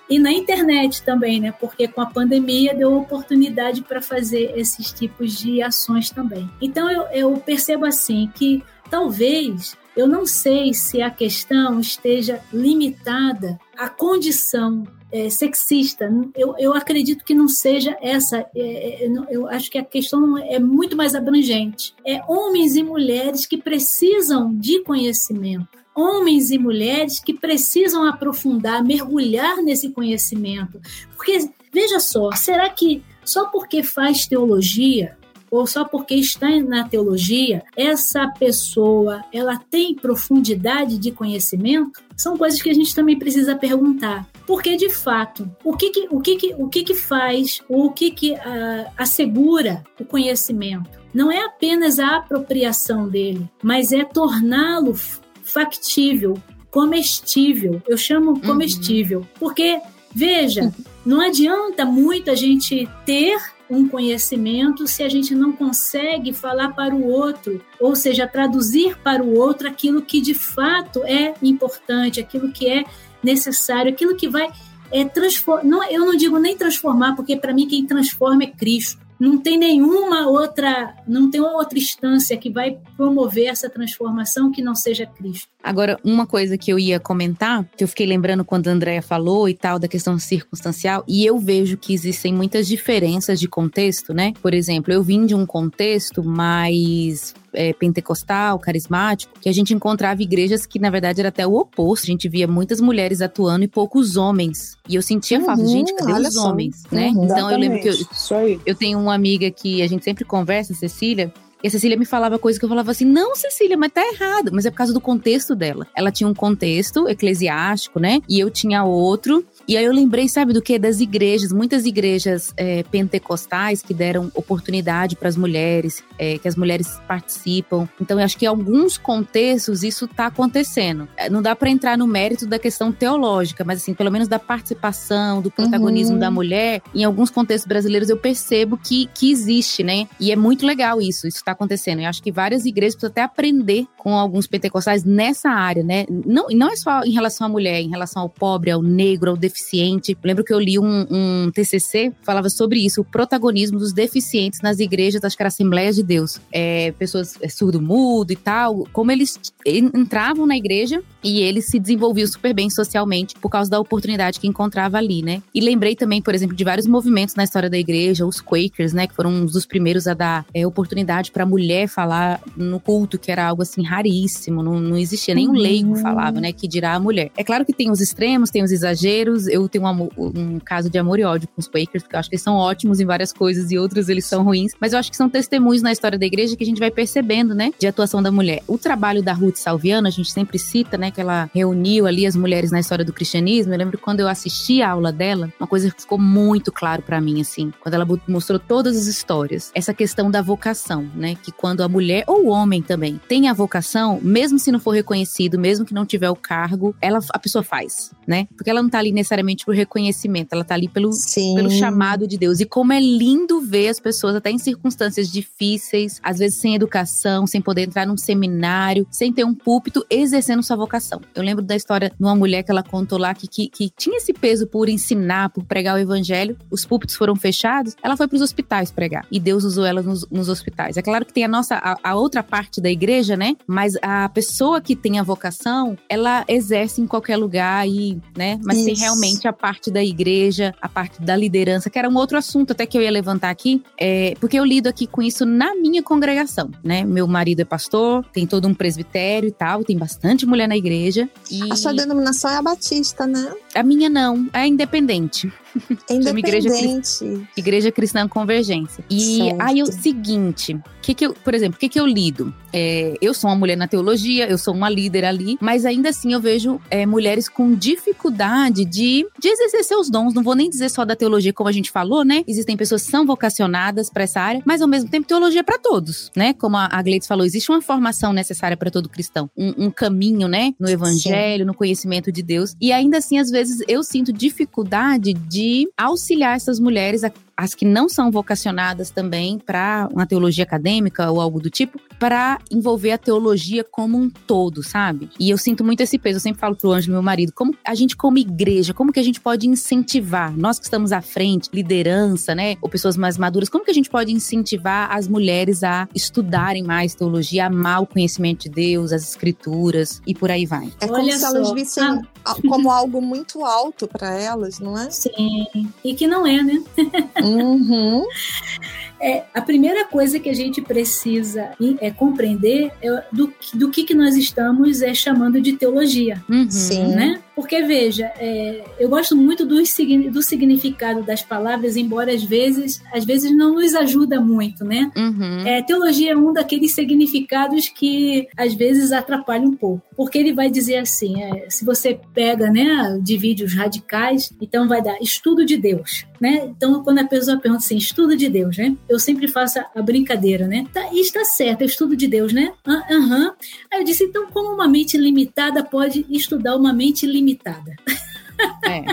E na internet também, né? Porque com a pandemia deu oportunidade para fazer esses tipos de ações também. Então eu, eu percebo assim que talvez eu não sei se a questão esteja limitada à condição é, sexista. Eu, eu acredito que não seja essa. É, é eu acho que a questão é muito mais abrangente. É homens e mulheres que precisam de conhecimento. Homens e mulheres que precisam aprofundar, mergulhar nesse conhecimento. Porque, veja só, será que só porque faz teologia ou só porque está na teologia, essa pessoa ela tem profundidade de conhecimento? São coisas que a gente também precisa perguntar. Porque, de fato, o que, que o que, que, o que, que faz, ou o que, que uh, assegura o conhecimento? Não é apenas a apropriação dele, mas é torná-lo factível, comestível. Eu chamo uhum. comestível. Uhum. Porque, veja, não adianta muito a gente ter um conhecimento se a gente não consegue falar para o outro, ou seja, traduzir para o outro aquilo que de fato é importante, aquilo que é necessário, aquilo que vai é, transformar. eu não digo nem transformar, porque para mim quem transforma é Cristo não tem nenhuma outra, não tem outra instância que vai promover essa transformação que não seja Cristo. Agora, uma coisa que eu ia comentar, que eu fiquei lembrando quando a Andrea falou e tal, da questão circunstancial, e eu vejo que existem muitas diferenças de contexto, né? Por exemplo, eu vim de um contexto mais é, pentecostal, carismático, que a gente encontrava igrejas que, na verdade, era até o oposto. A gente via muitas mulheres atuando e poucos homens. E eu sentia uhum, falta, gente, cadê os só. homens, né? Uhum, então eu lembro que eu, eu tenho uma amiga que a gente sempre conversa, Cecília, e a Cecília me falava coisas que eu falava assim: não, Cecília, mas tá errado. Mas é por causa do contexto dela. Ela tinha um contexto eclesiástico, né? E eu tinha outro. E aí eu lembrei, sabe do que? Das igrejas, muitas igrejas é, pentecostais que deram oportunidade para as mulheres, é, que as mulheres participam. Então eu acho que em alguns contextos isso está acontecendo. É, não dá para entrar no mérito da questão teológica, mas assim, pelo menos da participação, do protagonismo uhum. da mulher, em alguns contextos brasileiros eu percebo que, que existe, né? E é muito legal isso, isso está acontecendo. Eu acho que várias igrejas precisam até aprender com alguns pentecostais nessa área, né? Não, não é só em relação à mulher, em relação ao pobre, ao negro, ao deficiente. Eu lembro que eu li um, um TCC falava sobre isso, o protagonismo dos deficientes nas igrejas, acho que era Assembleias de Deus. É, pessoas é, surdo-mudo e tal, como eles entravam na igreja e eles se desenvolviam super bem socialmente por causa da oportunidade que encontrava ali, né? E lembrei também, por exemplo, de vários movimentos na história da igreja, os Quakers, né, que foram um dos primeiros a dar é, oportunidade para mulher falar no culto, que era algo assim raríssimo, não, não existia nenhum uhum. leigo falava, né, que dirá a mulher. É claro que tem os extremos, tem os exageros. Eu tenho um, um caso de amor e ódio com os Quakers, porque eu acho que eles são ótimos em várias coisas e outros eles são ruins, mas eu acho que são testemunhos na história da igreja que a gente vai percebendo, né, de atuação da mulher. O trabalho da Ruth Salviano, a gente sempre cita, né, que ela reuniu ali as mulheres na história do cristianismo. Eu lembro quando eu assisti a aula dela, uma coisa que ficou muito claro para mim, assim, quando ela mostrou todas as histórias, essa questão da vocação, né, que quando a mulher ou o homem também tem a vocação, mesmo se não for reconhecido, mesmo que não tiver o cargo, ela a pessoa faz, né? Porque ela não tá ali necessariamente por reconhecimento, ela tá ali pelo, pelo chamado de Deus. E como é lindo ver as pessoas até em circunstâncias difíceis, às vezes sem educação, sem poder entrar num seminário, sem ter um púlpito, exercendo sua vocação. Eu lembro da história de uma mulher que ela contou lá que, que, que tinha esse peso por ensinar, por pregar o evangelho, os púlpitos foram fechados, ela foi para os hospitais pregar. E Deus usou ela nos, nos hospitais. É claro que tem a nossa, a, a, outra parte da igreja, né? Mas a pessoa que tem a vocação, ela exerce em qualquer lugar e, né? Mas Isso. tem realmente a parte da igreja, a parte da liderança, que era um outro assunto até que eu ia levantar aqui, é, porque eu lido aqui com isso na minha congregação, né? Meu marido é pastor, tem todo um presbitério e tal, tem bastante mulher na igreja. E... A sua denominação é a batista, né? A minha não, é independente. É independente. igreja, igreja Cristã Convergência. E certo. aí o seguinte, que que eu, por exemplo, o que, que eu lido? É, eu sou uma mulher na teologia, eu sou uma líder ali, mas ainda assim eu vejo é, mulheres com dificuldade de, de exercer seus dons. Não vou nem dizer só da teologia, como a gente falou, né? Existem pessoas que são vocacionadas para essa área, mas ao mesmo tempo teologia é para todos, né? Como a, a Gleides falou, existe uma formação necessária para todo cristão, um, um, caminho, né? No evangelho, Sim. no conhecimento de Deus. E ainda assim, às vezes, eu sinto dificuldade de auxiliar essas mulheres a as que não são vocacionadas também para uma teologia acadêmica ou algo do tipo, para envolver a teologia como um todo, sabe? E eu sinto muito esse peso. Eu sempre falo pro Ângelo, meu marido, como a gente, como igreja, como que a gente pode incentivar, nós que estamos à frente, liderança, né? Ou pessoas mais maduras, como que a gente pode incentivar as mulheres a estudarem mais teologia, a amar o conhecimento de Deus, as escrituras e por aí vai? É como Olha se elas vissem ah. como algo muito alto para elas, não é? Sim. E que não é, né? Uhum. É, a primeira coisa que a gente precisa é compreender é do, do que, que nós estamos é, chamando de teologia. Uhum. Sim. Né? Porque, veja, é, eu gosto muito do, do significado das palavras, embora às vezes, às vezes não nos ajuda muito, né? Uhum. É, teologia é um daqueles significados que às vezes atrapalha um pouco. Porque ele vai dizer assim, é, se você pega, né, de vídeos radicais, então vai dar estudo de Deus, né? Então, quando a pessoa pergunta assim, estudo de Deus, né? Eu sempre faço a brincadeira, né? Tá, está certo, é estudo de Deus, né? Aham. Uhum. Aí eu disse, então, como uma mente limitada pode estudar uma mente limitada? É.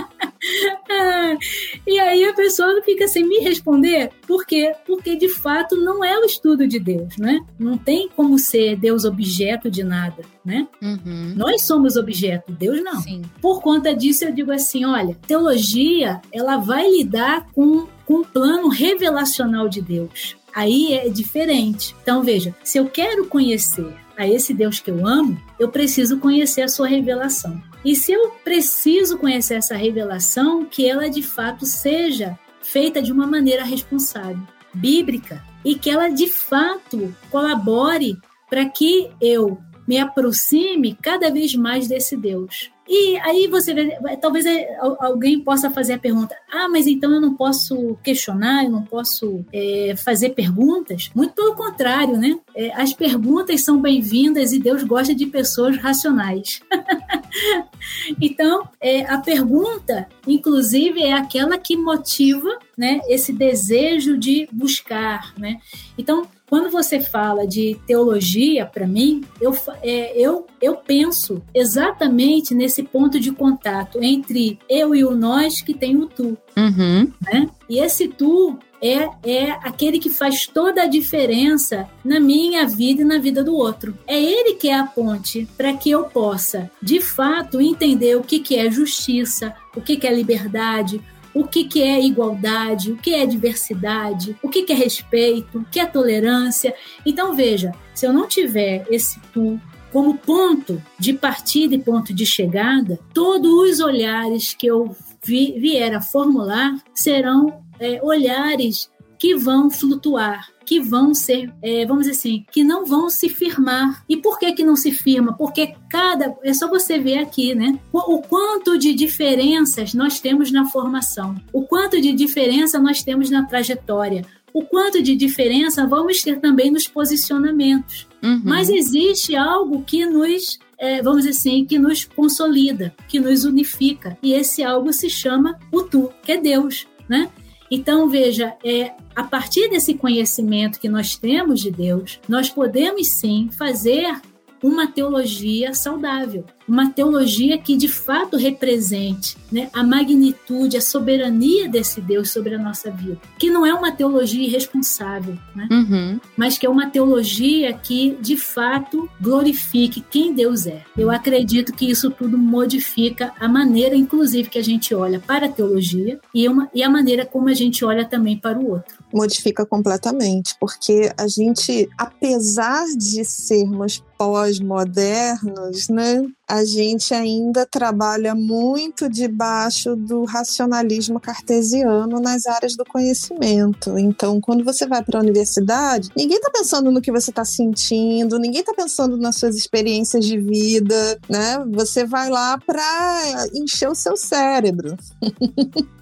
e aí a pessoa fica sem me responder. Por quê? Porque de fato não é o estudo de Deus, né? Não tem como ser Deus objeto de nada, né? Uhum. Nós somos objeto, Deus não. Sim. Por conta disso eu digo assim, olha, teologia ela vai lidar com, com o plano revelacional de Deus. Aí é diferente. Então veja, se eu quero conhecer a esse Deus que eu amo, eu preciso conhecer a sua revelação. E se eu preciso conhecer essa revelação, que ela de fato seja feita de uma maneira responsável, bíblica, e que ela de fato colabore para que eu me aproxime cada vez mais desse Deus. E aí você vê, talvez é, alguém possa fazer a pergunta: ah, mas então eu não posso questionar, eu não posso é, fazer perguntas? Muito pelo contrário, né? É, as perguntas são bem-vindas e Deus gosta de pessoas racionais. então, é, a pergunta, inclusive, é aquela que motiva né, esse desejo de buscar. Né? Então, quando você fala de teologia, para mim, eu, é, eu, eu penso exatamente nesse ponto de contato entre eu e o nós que tem o tu. Uhum. Né? E esse tu é, é aquele que faz toda a diferença na minha vida e na vida do outro. É ele que é a ponte para que eu possa, de fato, entender o que, que é justiça, o que, que é liberdade, o que, que é igualdade, o que é diversidade, o que, que é respeito, o que é tolerância. Então, veja, se eu não tiver esse tu como ponto de partida e ponto de chegada, todos os olhares que eu vi, vier a formular serão é, olhares que vão flutuar, que vão ser, é, vamos dizer assim, que não vão se firmar. E por que que não se firma? Porque cada, é só você ver aqui, né? O, o quanto de diferenças nós temos na formação, o quanto de diferença nós temos na trajetória, o quanto de diferença vamos ter também nos posicionamentos. Uhum. Mas existe algo que nos, é, vamos dizer assim, que nos consolida, que nos unifica. E esse algo se chama o tu, que é Deus, né? Então, veja, é, a partir desse conhecimento que nós temos de Deus, nós podemos sim fazer uma teologia saudável, uma teologia que de fato represente né, a magnitude, a soberania desse Deus sobre a nossa vida. Que não é uma teologia irresponsável, né? Uhum. mas que é uma teologia que de fato glorifique quem Deus é. Eu acredito que isso tudo modifica a maneira, inclusive, que a gente olha para a teologia e, uma, e a maneira como a gente olha também para o outro. Modifica completamente, porque a gente, apesar de sermos pós-modernos, né? A gente ainda trabalha muito debaixo do racionalismo cartesiano nas áreas do conhecimento. Então, quando você vai para a universidade, ninguém está pensando no que você está sentindo, ninguém está pensando nas suas experiências de vida, né? Você vai lá para encher o seu cérebro.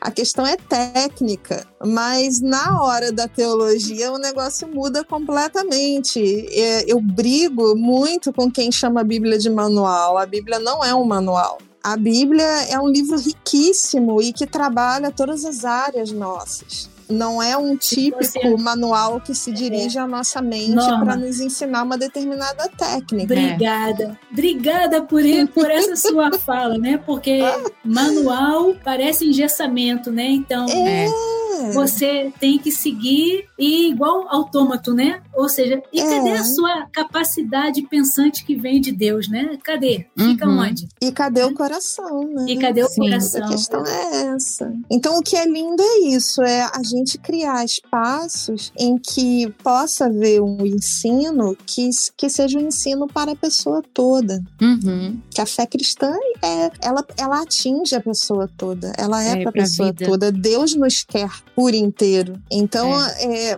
A questão é técnica, mas na hora da teologia o negócio muda completamente. É, eu brigo muito com quem chama a Bíblia de manual. A Bíblia não é um manual. A Bíblia é um livro riquíssimo e que trabalha todas as áreas nossas. Não é um típico você... manual que se dirige à nossa mente para nos ensinar uma determinada técnica. Obrigada. Obrigada por, por essa sua fala, né? Porque manual parece engessamento, né? Então. É. é. Você tem que seguir e igual autômato, né? Ou seja, e é. cadê a sua capacidade pensante que vem de Deus, né? Cadê? Fica uhum. onde? E cadê o coração, né? E cadê o Sim, coração? A questão é essa. Então, o que é lindo é isso, é a gente criar espaços em que possa haver um ensino que, que seja um ensino para a pessoa toda. Uhum. Que a fé cristã é, ela, ela atinge a pessoa toda, ela é, é para a pessoa vida. toda. Deus nos quer por inteiro. Então, é. é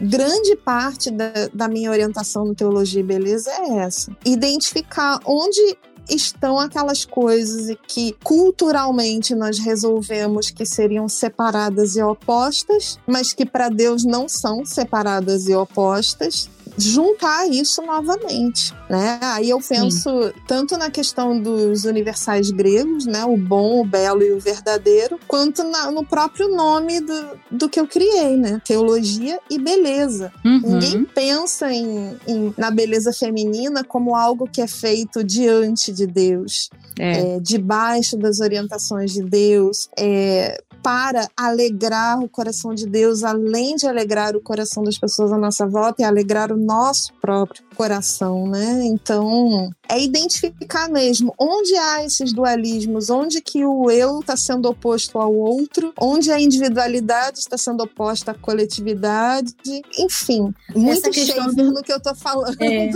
grande parte da, da minha orientação no Teologia e Beleza é essa. Identificar onde estão aquelas coisas que culturalmente nós resolvemos que seriam separadas e opostas, mas que para Deus não são separadas e opostas, juntar isso novamente, né? Aí eu penso Sim. tanto na questão dos universais gregos, né? O bom, o belo e o verdadeiro, quanto na, no próprio nome do, do que eu criei, né? Teologia e beleza. Uhum. Ninguém pensa em, em, na beleza feminina como algo que é feito diante de Deus, é. É, debaixo das orientações de Deus, é, para alegrar o coração de Deus, além de alegrar o coração das pessoas à nossa volta e alegrar o nosso próprio coração, né? Então, é identificar mesmo onde há esses dualismos, onde que o eu está sendo oposto ao outro, onde a individualidade está sendo oposta à coletividade, enfim, muito cheio do... no que eu estou falando. É,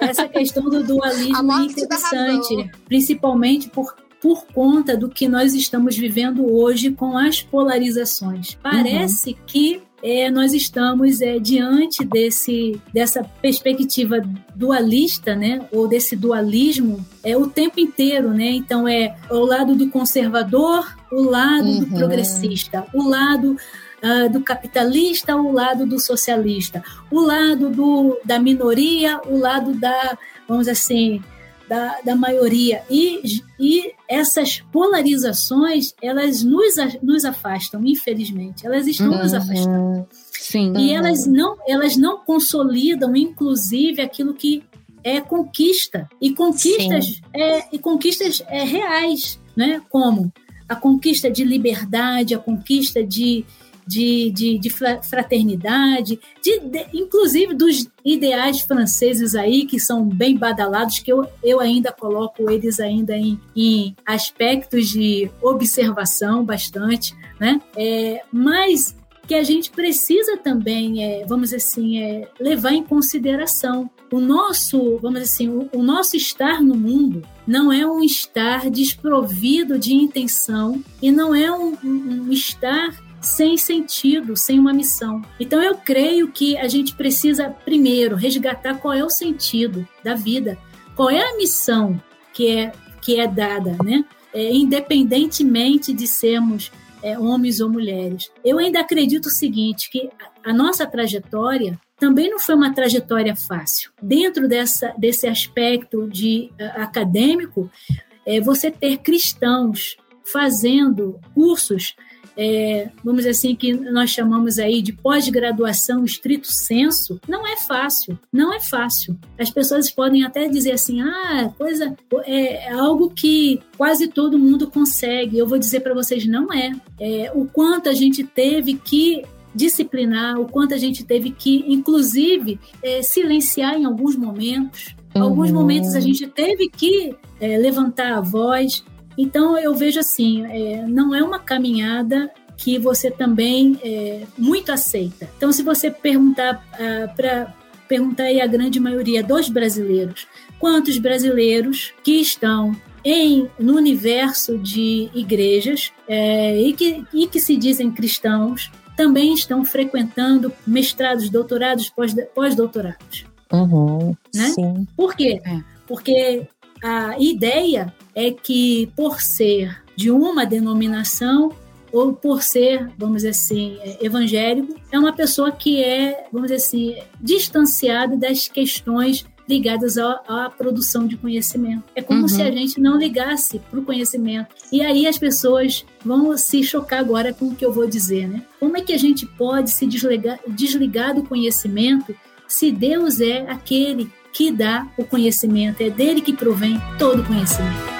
essa questão do dualismo é interessante, principalmente porque por conta do que nós estamos vivendo hoje com as polarizações. Parece uhum. que é, nós estamos é, diante desse, dessa perspectiva dualista, né, ou desse dualismo, é o tempo inteiro, né? Então é o lado do conservador, o lado uhum. do progressista, o lado uh, do capitalista, o lado do socialista, o lado do, da minoria, o lado da, vamos assim, da, da maioria. E, e essas polarizações, elas nos, nos afastam, infelizmente. Elas estão uhum. nos afastando. Sim. E elas não, elas não consolidam, inclusive, aquilo que é conquista. E conquistas, é, e conquistas é, reais, né? como a conquista de liberdade, a conquista de, de, de, de fraternidade, de, de, inclusive dos ideais franceses aí, que são bem badalados, que eu, eu ainda coloco eles ainda em, em aspectos de observação bastante, né? É, mas que a gente precisa também, é, vamos assim, é, levar em consideração. O nosso, vamos assim, o, o, nosso estar no mundo não é um estar desprovido de intenção e não é um, um, um estar sem sentido, sem uma missão. Então eu creio que a gente precisa primeiro resgatar qual é o sentido da vida, qual é a missão que é que é dada, né? É, independentemente de sermos é, homens ou mulheres. Eu ainda acredito o seguinte, que a nossa trajetória também não foi uma trajetória fácil. Dentro dessa, desse aspecto de uh, acadêmico, é, você ter cristãos fazendo cursos é, vamos dizer assim, que nós chamamos aí de pós-graduação estrito senso, não é fácil. Não é fácil. As pessoas podem até dizer assim, ah, coisa é, é algo que quase todo mundo consegue. Eu vou dizer para vocês, não é. é. O quanto a gente teve que disciplinar, o quanto a gente teve que, inclusive, é, silenciar em alguns momentos. Uhum. Alguns momentos a gente teve que é, levantar a voz, então eu vejo assim, é, não é uma caminhada que você também é, muito aceita. Então se você perguntar ah, para perguntar aí a grande maioria dos brasileiros, quantos brasileiros que estão em, no universo de igrejas é, e, que, e que se dizem cristãos também estão frequentando mestrados, doutorados, pós-doutorados. Uhum, né? Sim. Por quê? É. Porque a ideia é que, por ser de uma denominação, ou por ser, vamos dizer assim, é, evangélico, é uma pessoa que é, vamos dizer assim, distanciada das questões ligadas à, à produção de conhecimento. É como uhum. se a gente não ligasse para o conhecimento. E aí as pessoas vão se chocar agora com o que eu vou dizer, né? Como é que a gente pode se desligar, desligar do conhecimento se Deus é aquele que dá o conhecimento, é dele que provém todo o conhecimento.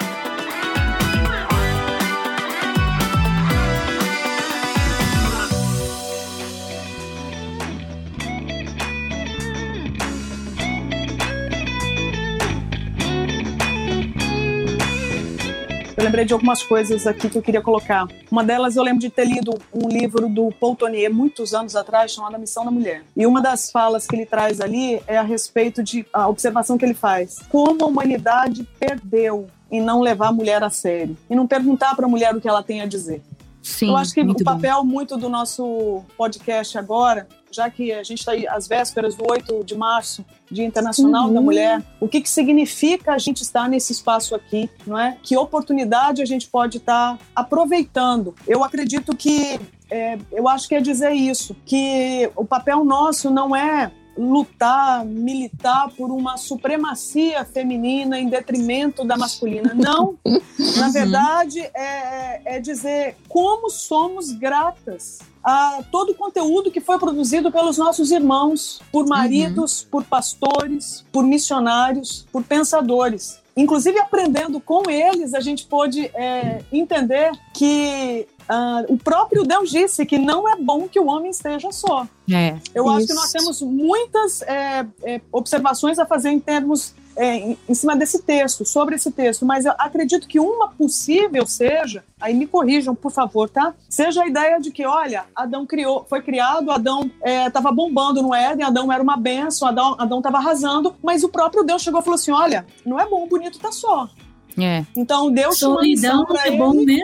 Lembrei de algumas coisas aqui que eu queria colocar. Uma delas, eu lembro de ter lido um livro do Paul Tonier, muitos anos atrás, chamado A Missão da Mulher. E uma das falas que ele traz ali é a respeito de a observação que ele faz. Como a humanidade perdeu em não levar a mulher a sério. E não perguntar para a mulher o que ela tem a dizer. Sim, Eu acho que o muito bom. papel muito do nosso podcast agora, já que a gente está às vésperas do 8 de março, Dia Internacional Uhum. da Mulher, o que, que significa a gente estar nesse espaço aqui, não é? Que oportunidade a gente pode estar aproveitando? Eu acredito que, é, eu acho que é dizer isso, que o papel nosso não é lutar, militar por uma supremacia feminina em detrimento da masculina. Não. Na verdade, é, é dizer como somos gratas a todo o conteúdo que foi produzido pelos nossos irmãos, por maridos, por pastores, por missionários, por pensadores. Inclusive, aprendendo com eles, a gente pôde é, entender que ah, o próprio Deus disse que não é bom que o homem esteja só. É. Eu acho que Isso. nós temos muitas é, é, observações a fazer em termos é, em, em cima desse texto, sobre esse texto, mas eu acredito que uma possível seja, aí me corrijam, por favor, tá? Seja a ideia de que, olha, Adão criou, foi criado, Adão estava bombando no Éden, Adão era uma benção, Adão Adão estava arrasando, mas o próprio Deus chegou e falou assim: olha, não é bom, bonito tá só. É. Então Deus Solidão é ele bom, né?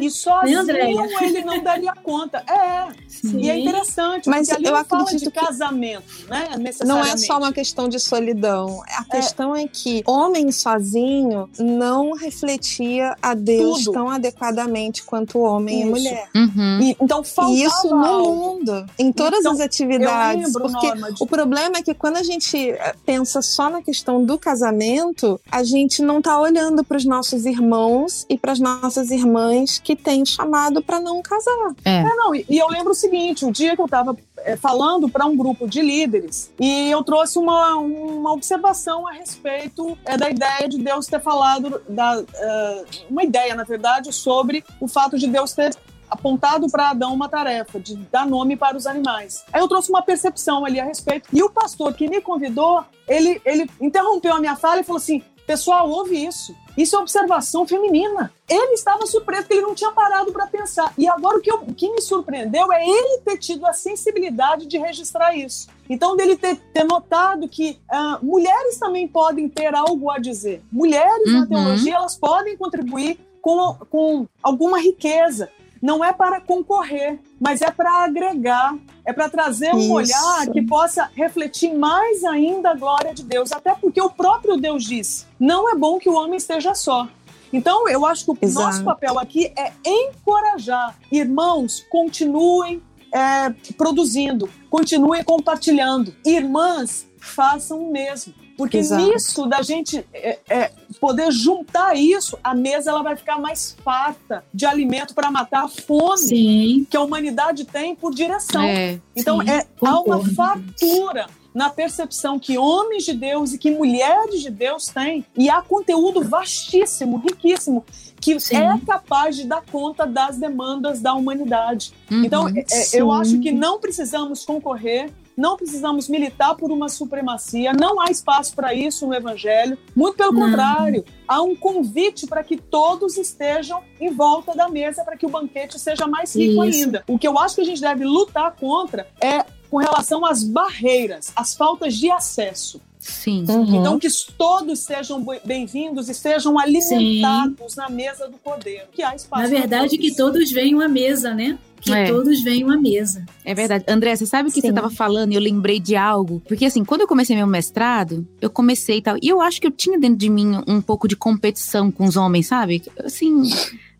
E sozinho Andréia? ele não daria conta. É, Sim. e é interessante, Mas eu não fala acredito de que- casamento, né? Não é só uma questão de solidão. A questão é que homem sozinho não refletia a Deus Tudo. tão adequadamente quanto homem Isso. e mulher. Uhum. E, então faltava E isso no algo. mundo, em todas Então, as atividades. Lembro, porque Norma, de- o problema é que quando a gente eh, pensa só na questão do casamento, a gente não tá olhando para os nossos irmãos e para as nossas irmãs que têm chamado para não casar. É, não, e, e eu lembro o seguinte, o dia que eu estava falando para um grupo de líderes e eu trouxe uma, uma observação a respeito é, da ideia de Deus ter falado, da, eh, uma ideia, na verdade, sobre o fato de Deus ter apontado para Adão uma tarefa de dar nome para os animais. Aí eu trouxe uma percepção ali a respeito e o pastor que me convidou, ele, ele interrompeu a minha fala e falou assim, pessoal, ouve isso. Isso é observação feminina. Ele estava surpreso porque ele não tinha parado para pensar. E agora o que, eu- o que me surpreendeu é ele ter tido a sensibilidade de registrar isso. Então, dele ter, ter notado que ah, mulheres também podem ter algo a dizer. Mulheres na Uhum. teologia, elas podem contribuir com, com alguma riqueza. Não é para concorrer, mas é para agregar, é para trazer um Isso. olhar que possa refletir mais ainda a glória de Deus. Até porque o próprio Deus disse: não é bom que o homem esteja só. Então, eu acho que o Exato. nosso papel aqui é encorajar. Irmãos, continuem é, produzindo, continuem compartilhando. Irmãs, façam o mesmo. Porque Exato. nisso da gente é, é, poder juntar isso, a mesa ela vai ficar mais farta de alimento para matar a fome Sim, que a humanidade tem por direção. É. Então, sim, é, há uma fartura na percepção que homens de Deus e que mulheres de Deus têm, e há conteúdo vastíssimo, riquíssimo, que Sim. é capaz de dar conta das demandas da humanidade. Uhum. Então, é, é, sim. eu acho que não precisamos concorrer, não precisamos militar por uma supremacia, não há espaço para isso no Evangelho. Muito pelo Não. contrário, há um convite para que todos estejam em volta da mesa para que o banquete seja mais rico Isso. ainda. O que eu acho que a gente deve lutar contra é com relação às barreiras, às faltas de acesso. Sim. Uhum. Então, que todos sejam bem-vindos e sejam alimentados na mesa do Cordeiro. Que há espaço na verdade que todos venham à mesa, né? Que É. todos venham à mesa. É verdade. André, você sabe o que Sim. você tava falando e eu lembrei de algo? Porque assim, quando eu comecei meu mestrado, eu comecei e tal. E eu acho que eu tinha dentro de mim um pouco de competição com os homens, sabe? Assim,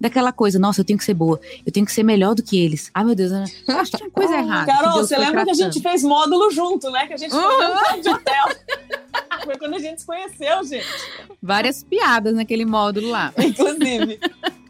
daquela coisa, nossa, eu tenho que ser boa, eu tenho que ser melhor do que eles. Ai, meu Deus, eu acho que tinha coisa errada. Carol, você lembra que a tratando. gente fez módulo junto, né? Que a gente foi Uhum. de hotel. Foi quando a gente se conheceu, gente. Várias piadas naquele módulo lá. Inclusive.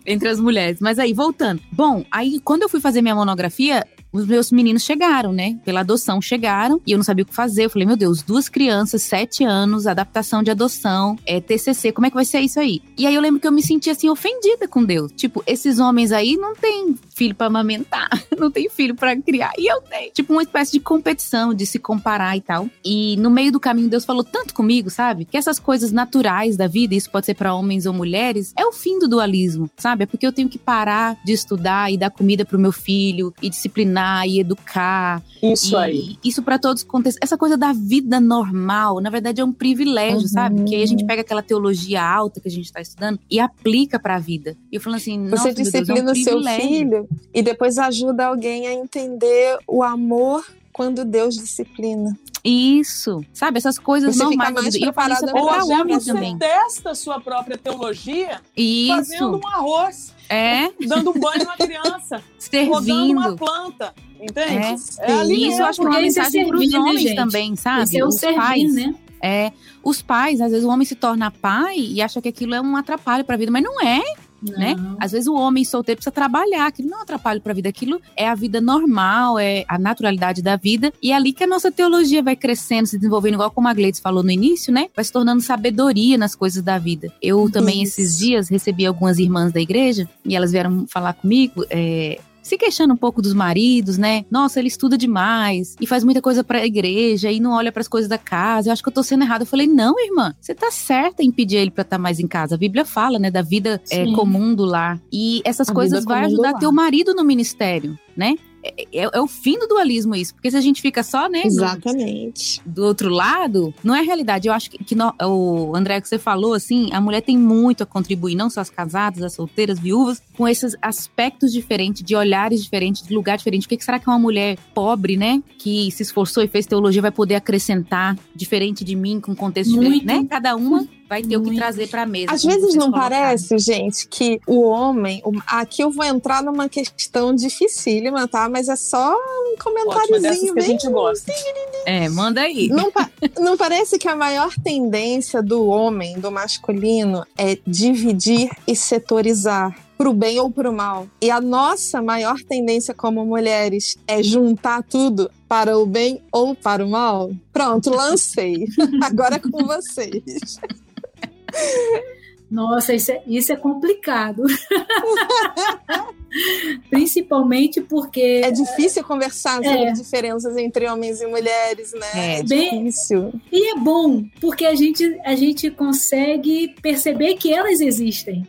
entre as mulheres. Mas aí, voltando. Bom, aí quando eu fui fazer minha monografia, os meus meninos chegaram, né? Pela adoção chegaram e eu não sabia o que fazer. Eu falei, meu Deus, duas crianças, sete anos, adaptação de adoção, é, TCC, como é que vai ser isso aí? E aí eu lembro que eu me senti assim ofendida com Deus. Tipo, esses homens aí não têm filho para amamentar, não tem filho para criar e eu tenho. Tipo uma espécie de competição, de se comparar e tal. E no meio do caminho Deus falou tanto comigo, sabe? Que essas coisas naturais da vida, isso pode ser para homens ou mulheres, é o fim do dualismo, sabe? É porque eu tenho que parar de estudar e dar comida pro meu filho e disciplinar e educar. Isso e aí. Isso para todos acontece. Essa coisa da vida normal, na verdade é um privilégio, Uhum. sabe? Que aí a gente pega aquela teologia alta que a gente tá estudando e aplica pra vida. E eu falando assim, Você Deus, é um disciplina o seu filho e depois ajuda alguém a entender o amor quando Deus disciplina. Isso, sabe? Essas coisas Você fica normais. da mais. E eu falo isso pra homens você também. testa a sua própria teologia fazendo Isso, um arroz, é, dando um banho na criança, rodando uma servindo. planta. Entende? É, ali E isso eu acho que é uma isso é mensagem pros servir, né, homens gente? também, sabe? Esse é o Os servir, pais. né? É, os pais, às vezes o homem se torna pai e acha que aquilo é um atrapalho pra vida, mas não é, né? Não. Às vezes o homem solteiro precisa trabalhar, aquilo não é um atrapalho pra vida, aquilo é a vida normal, é a naturalidade da vida, e é ali que a nossa teologia vai crescendo, se desenvolvendo, igual como a Gleides falou no início, né? Vai se tornando sabedoria nas coisas da vida. Eu também, Isso. esses dias, recebi algumas irmãs da igreja, e elas vieram falar comigo, é, se queixando um pouco dos maridos, né? Nossa, ele estuda demais e faz muita coisa pra igreja e não olha pras coisas da casa. Eu acho que eu tô sendo errada. Eu falei, não, irmã, você tá certa em pedir ele pra estar mais em casa. A Bíblia fala, né, da vida é, comum do lar. E essas A coisas vai ajudar teu marido no ministério, né? É, é- o fim do dualismo isso, porque se a gente fica só, né, no- Exatamente. do outro lado, não é realidade. Eu acho que, que no- o André, que você falou, assim, a mulher tem muito a contribuir, não só as casadas, as solteiras, viúvas, com esses aspectos diferentes, de olhares diferentes, de lugar diferente. O que, que será que uma mulher pobre, né, que se esforçou e fez teologia vai poder acrescentar diferente de mim, com contexto diferente, Muito. né? Cada uma vai ter o que Muito. trazer pra mesa. Às vezes não colocaram. parece, gente, que o homem. o- Aqui eu vou entrar numa questão dificílima, tá? Mas é só um é comentáriozinho que a bem. gente gosta. É, manda aí. Não, pa- não parece que a maior tendência do homem, do masculino, é dividir e setorizar. Pro bem ou pro mal. E a nossa maior tendência como mulheres é juntar tudo para o bem ou para o mal? Pronto, lancei. Agora é com vocês. Nossa, isso é, isso é complicado. Principalmente porque É difícil conversar sobre É. diferenças entre homens e mulheres, né? É. É, Bem- difícil. E é bom, porque a gente, a gente consegue perceber que elas existem.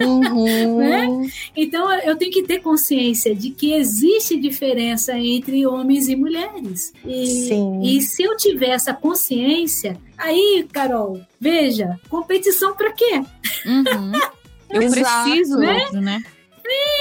Uhum. Né? Então eu tenho que ter consciência de que existe diferença entre homens e mulheres. E, Sim. e se eu tiver essa consciência, aí, Carol, veja, competição para quê? Uhum. Eu Exato. preciso Né? outro, né?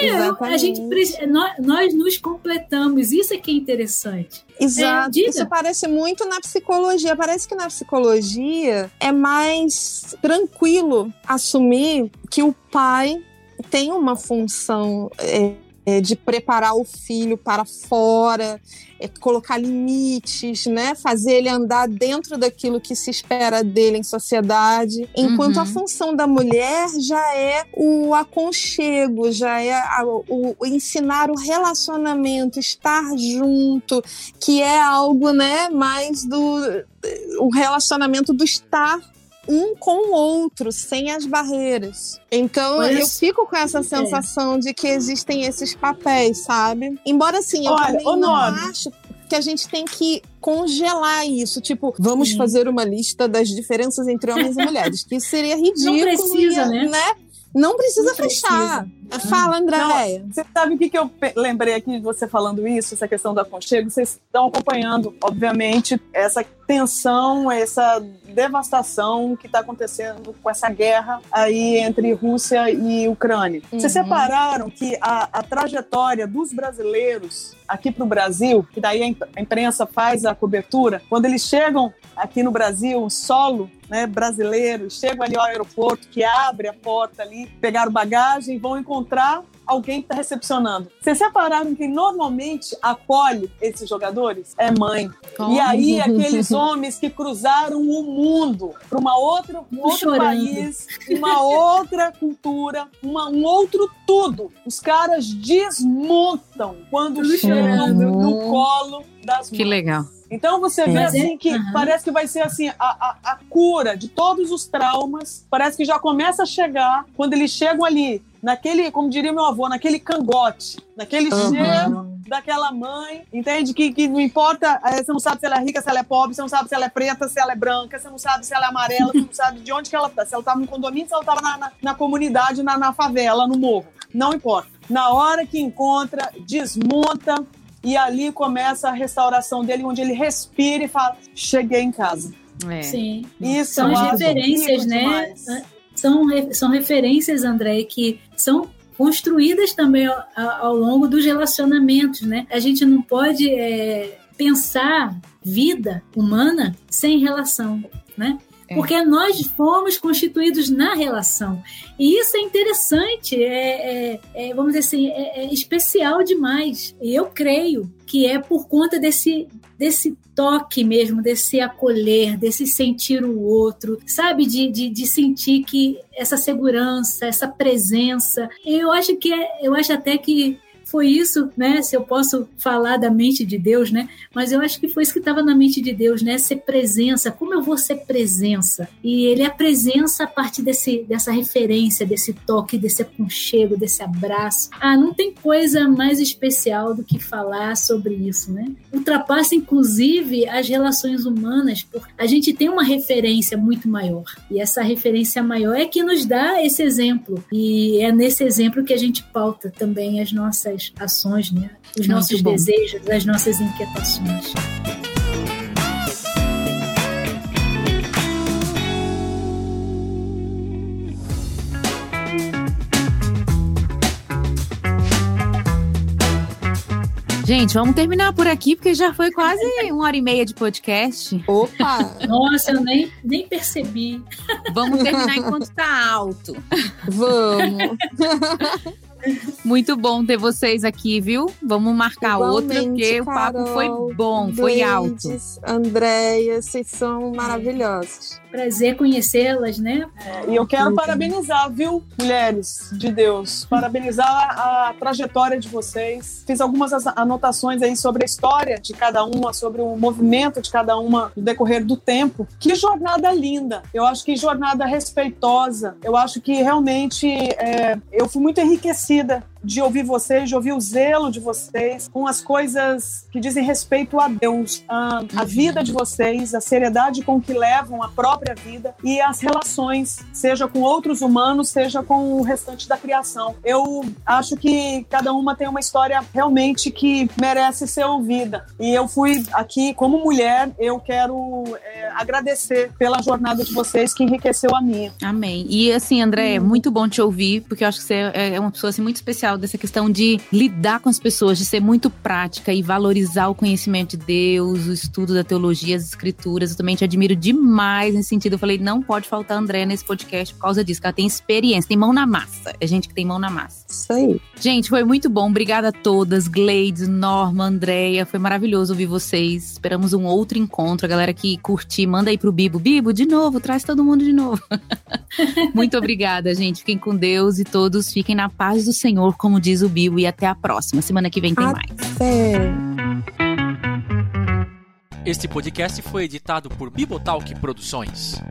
Exatamente. A gente, nós, nós nos completamos, isso é que é interessante. Exato. É. Isso parece muito na psicologia. Parece que na psicologia é mais tranquilo assumir que o pai tem uma função é, é, de preparar o filho para fora, é, colocar limites, né? Fazer ele andar dentro daquilo que se espera dele em sociedade. Enquanto Uhum. a função da mulher já é o aconchego, já é a- o, o ensinar o relacionamento, estar junto, que é algo, né, mais do o relacionamento do estar um com o outro, sem as barreiras. Então, Olha eu fico com essa É. sensação de que existem esses papéis, sabe? Embora assim, eu Olha, também não Nora. acho que a gente tem que congelar isso, tipo, vamos Sim. fazer uma lista das diferenças entre homens e mulheres, que isso seria ridículo, precisa, e, né? Não precisa Não fechar. Fala, Andréia. Você sabe o que, que eu lembrei aqui de você falando isso, essa questão do aconchego? Vocês estão acompanhando, obviamente, essa tensão, essa devastação que está acontecendo com essa guerra aí entre Rússia e Ucrânia. Vocês Uhum. separaram que a, a trajetória dos brasileiros aqui para o Brasil, que daí a imprensa faz a cobertura, quando eles chegam aqui no Brasil, solo né, brasileiro, chegam ali ao aeroporto, que abre a porta ali, pegaram bagagem, vão encontrar alguém que está recepcionando. Vocês separaram que normalmente acolhe esses jogadores? É mãe. E aí, aqueles homens que cruzaram o mundo para uma outra, um outro Chorando. país, uma outra cultura, uma, um outro tudo. Os caras desmontam quando Tudo chegam no colo das mães. Que legal. Então você vê assim que uhum. parece que vai ser assim a, a, a, cura de todos os traumas. Parece que já começa a chegar quando eles chegam ali naquele, como diria meu avô, naquele cangote, naquele uhum. cheiro daquela mãe, entende? Que, que não importa, eh, você não sabe se ela é rica, se ela é pobre, você não sabe se ela é preta, se ela é branca, você não sabe se ela é amarela, você não sabe de onde que ela tá, se ela tá no condomínio, se ela tava na, na, na comunidade, na, na favela, no morro. Não importa. Na hora que encontra, desmonta, e ali começa a restauração dele, onde ele respira e fala: cheguei em casa. É. Sim. Isso são as referências, né? São, são referências, André, que são construídas também ao, ao, longo dos relacionamentos, né? A gente não pode é, pensar vida humana sem relação, né? É. Porque nós fomos constituídos na relação. E isso é interessante, é, é, é vamos dizer assim, é, é, especial demais. Eu creio que é por conta desse, desse toque mesmo, desse acolher, desse sentir o outro, sabe? De, de, de sentir que essa segurança, essa presença. Eu acho que é, eu acho até que foi isso, né? Se eu posso falar da mente de Deus, né? Mas eu acho que foi isso que estava na mente de Deus, né? Ser presença. Como eu vou ser presença? E ele é presença a partir desse, dessa referência, desse toque, desse aconchego, desse abraço. Ah, não tem coisa mais especial do que falar sobre isso, né? Ultrapassa, inclusive, as relações humanas, porque a gente tem uma referência muito maior. E essa referência maior é que nos dá esse exemplo. E é nesse exemplo que a gente pauta também as nossas ações, né? os Muito nossos bom. desejos, as nossas inquietações. Gente, vamos terminar por aqui, porque já foi quase uma hora e meia de podcast. Opa! Nossa, eu nem, nem percebi. Vamos terminar enquanto tá alto. Vamos. Muito bom ter vocês aqui, viu? Vamos marcar outra, porque Carol, o papo foi bom, foi alto. Andréia, vocês são maravilhosos. Prazer conhecê-las, né? É, e eu quero parabenizar, viu, mulheres de Deus? Parabenizar a trajetória de vocês. Fiz algumas anotações aí sobre a história de cada uma, sobre o movimento de cada uma no decorrer do tempo. Que jornada linda! Eu acho que jornada respeitosa. Eu acho que realmente é, eu fui muito enriquecida de ouvir vocês, de ouvir o zelo de vocês, com as coisas que dizem respeito a Deus, a, a vida de vocês, a seriedade com que levam a própria vida e as relações, seja com outros humanos, seja com o restante da criação. Eu acho que cada uma tem uma história realmente que merece ser ouvida. E eu fui aqui como mulher, eu quero é, agradecer pela jornada de vocês que enriqueceu a minha. Amém. E assim, André, é hum. muito bom te ouvir, porque eu acho que você é uma pessoa assim, muito especial dessa questão de lidar com as pessoas, de ser muito prática e valorizar o conhecimento de Deus, o estudo da teologia, as escrituras. Eu também te admiro demais nesse sentido. Eu falei, não pode faltar André nesse podcast por causa disso, que ela tem experiência, tem mão na massa. É gente que tem mão na massa. Isso aí. Gente, foi muito bom. Obrigada a todas, Gleides, Norma, Andréia. Foi maravilhoso ouvir vocês. Esperamos um outro encontro. A galera que curtir, manda aí pro Bibo. Bibo, de novo, traz todo mundo de novo. muito obrigada, gente. Fiquem com Deus e todos fiquem na paz do Senhor como diz o Bill, e até a próxima. Semana que vem tem até. mais. Este podcast foi editado por Bibotalk Produções.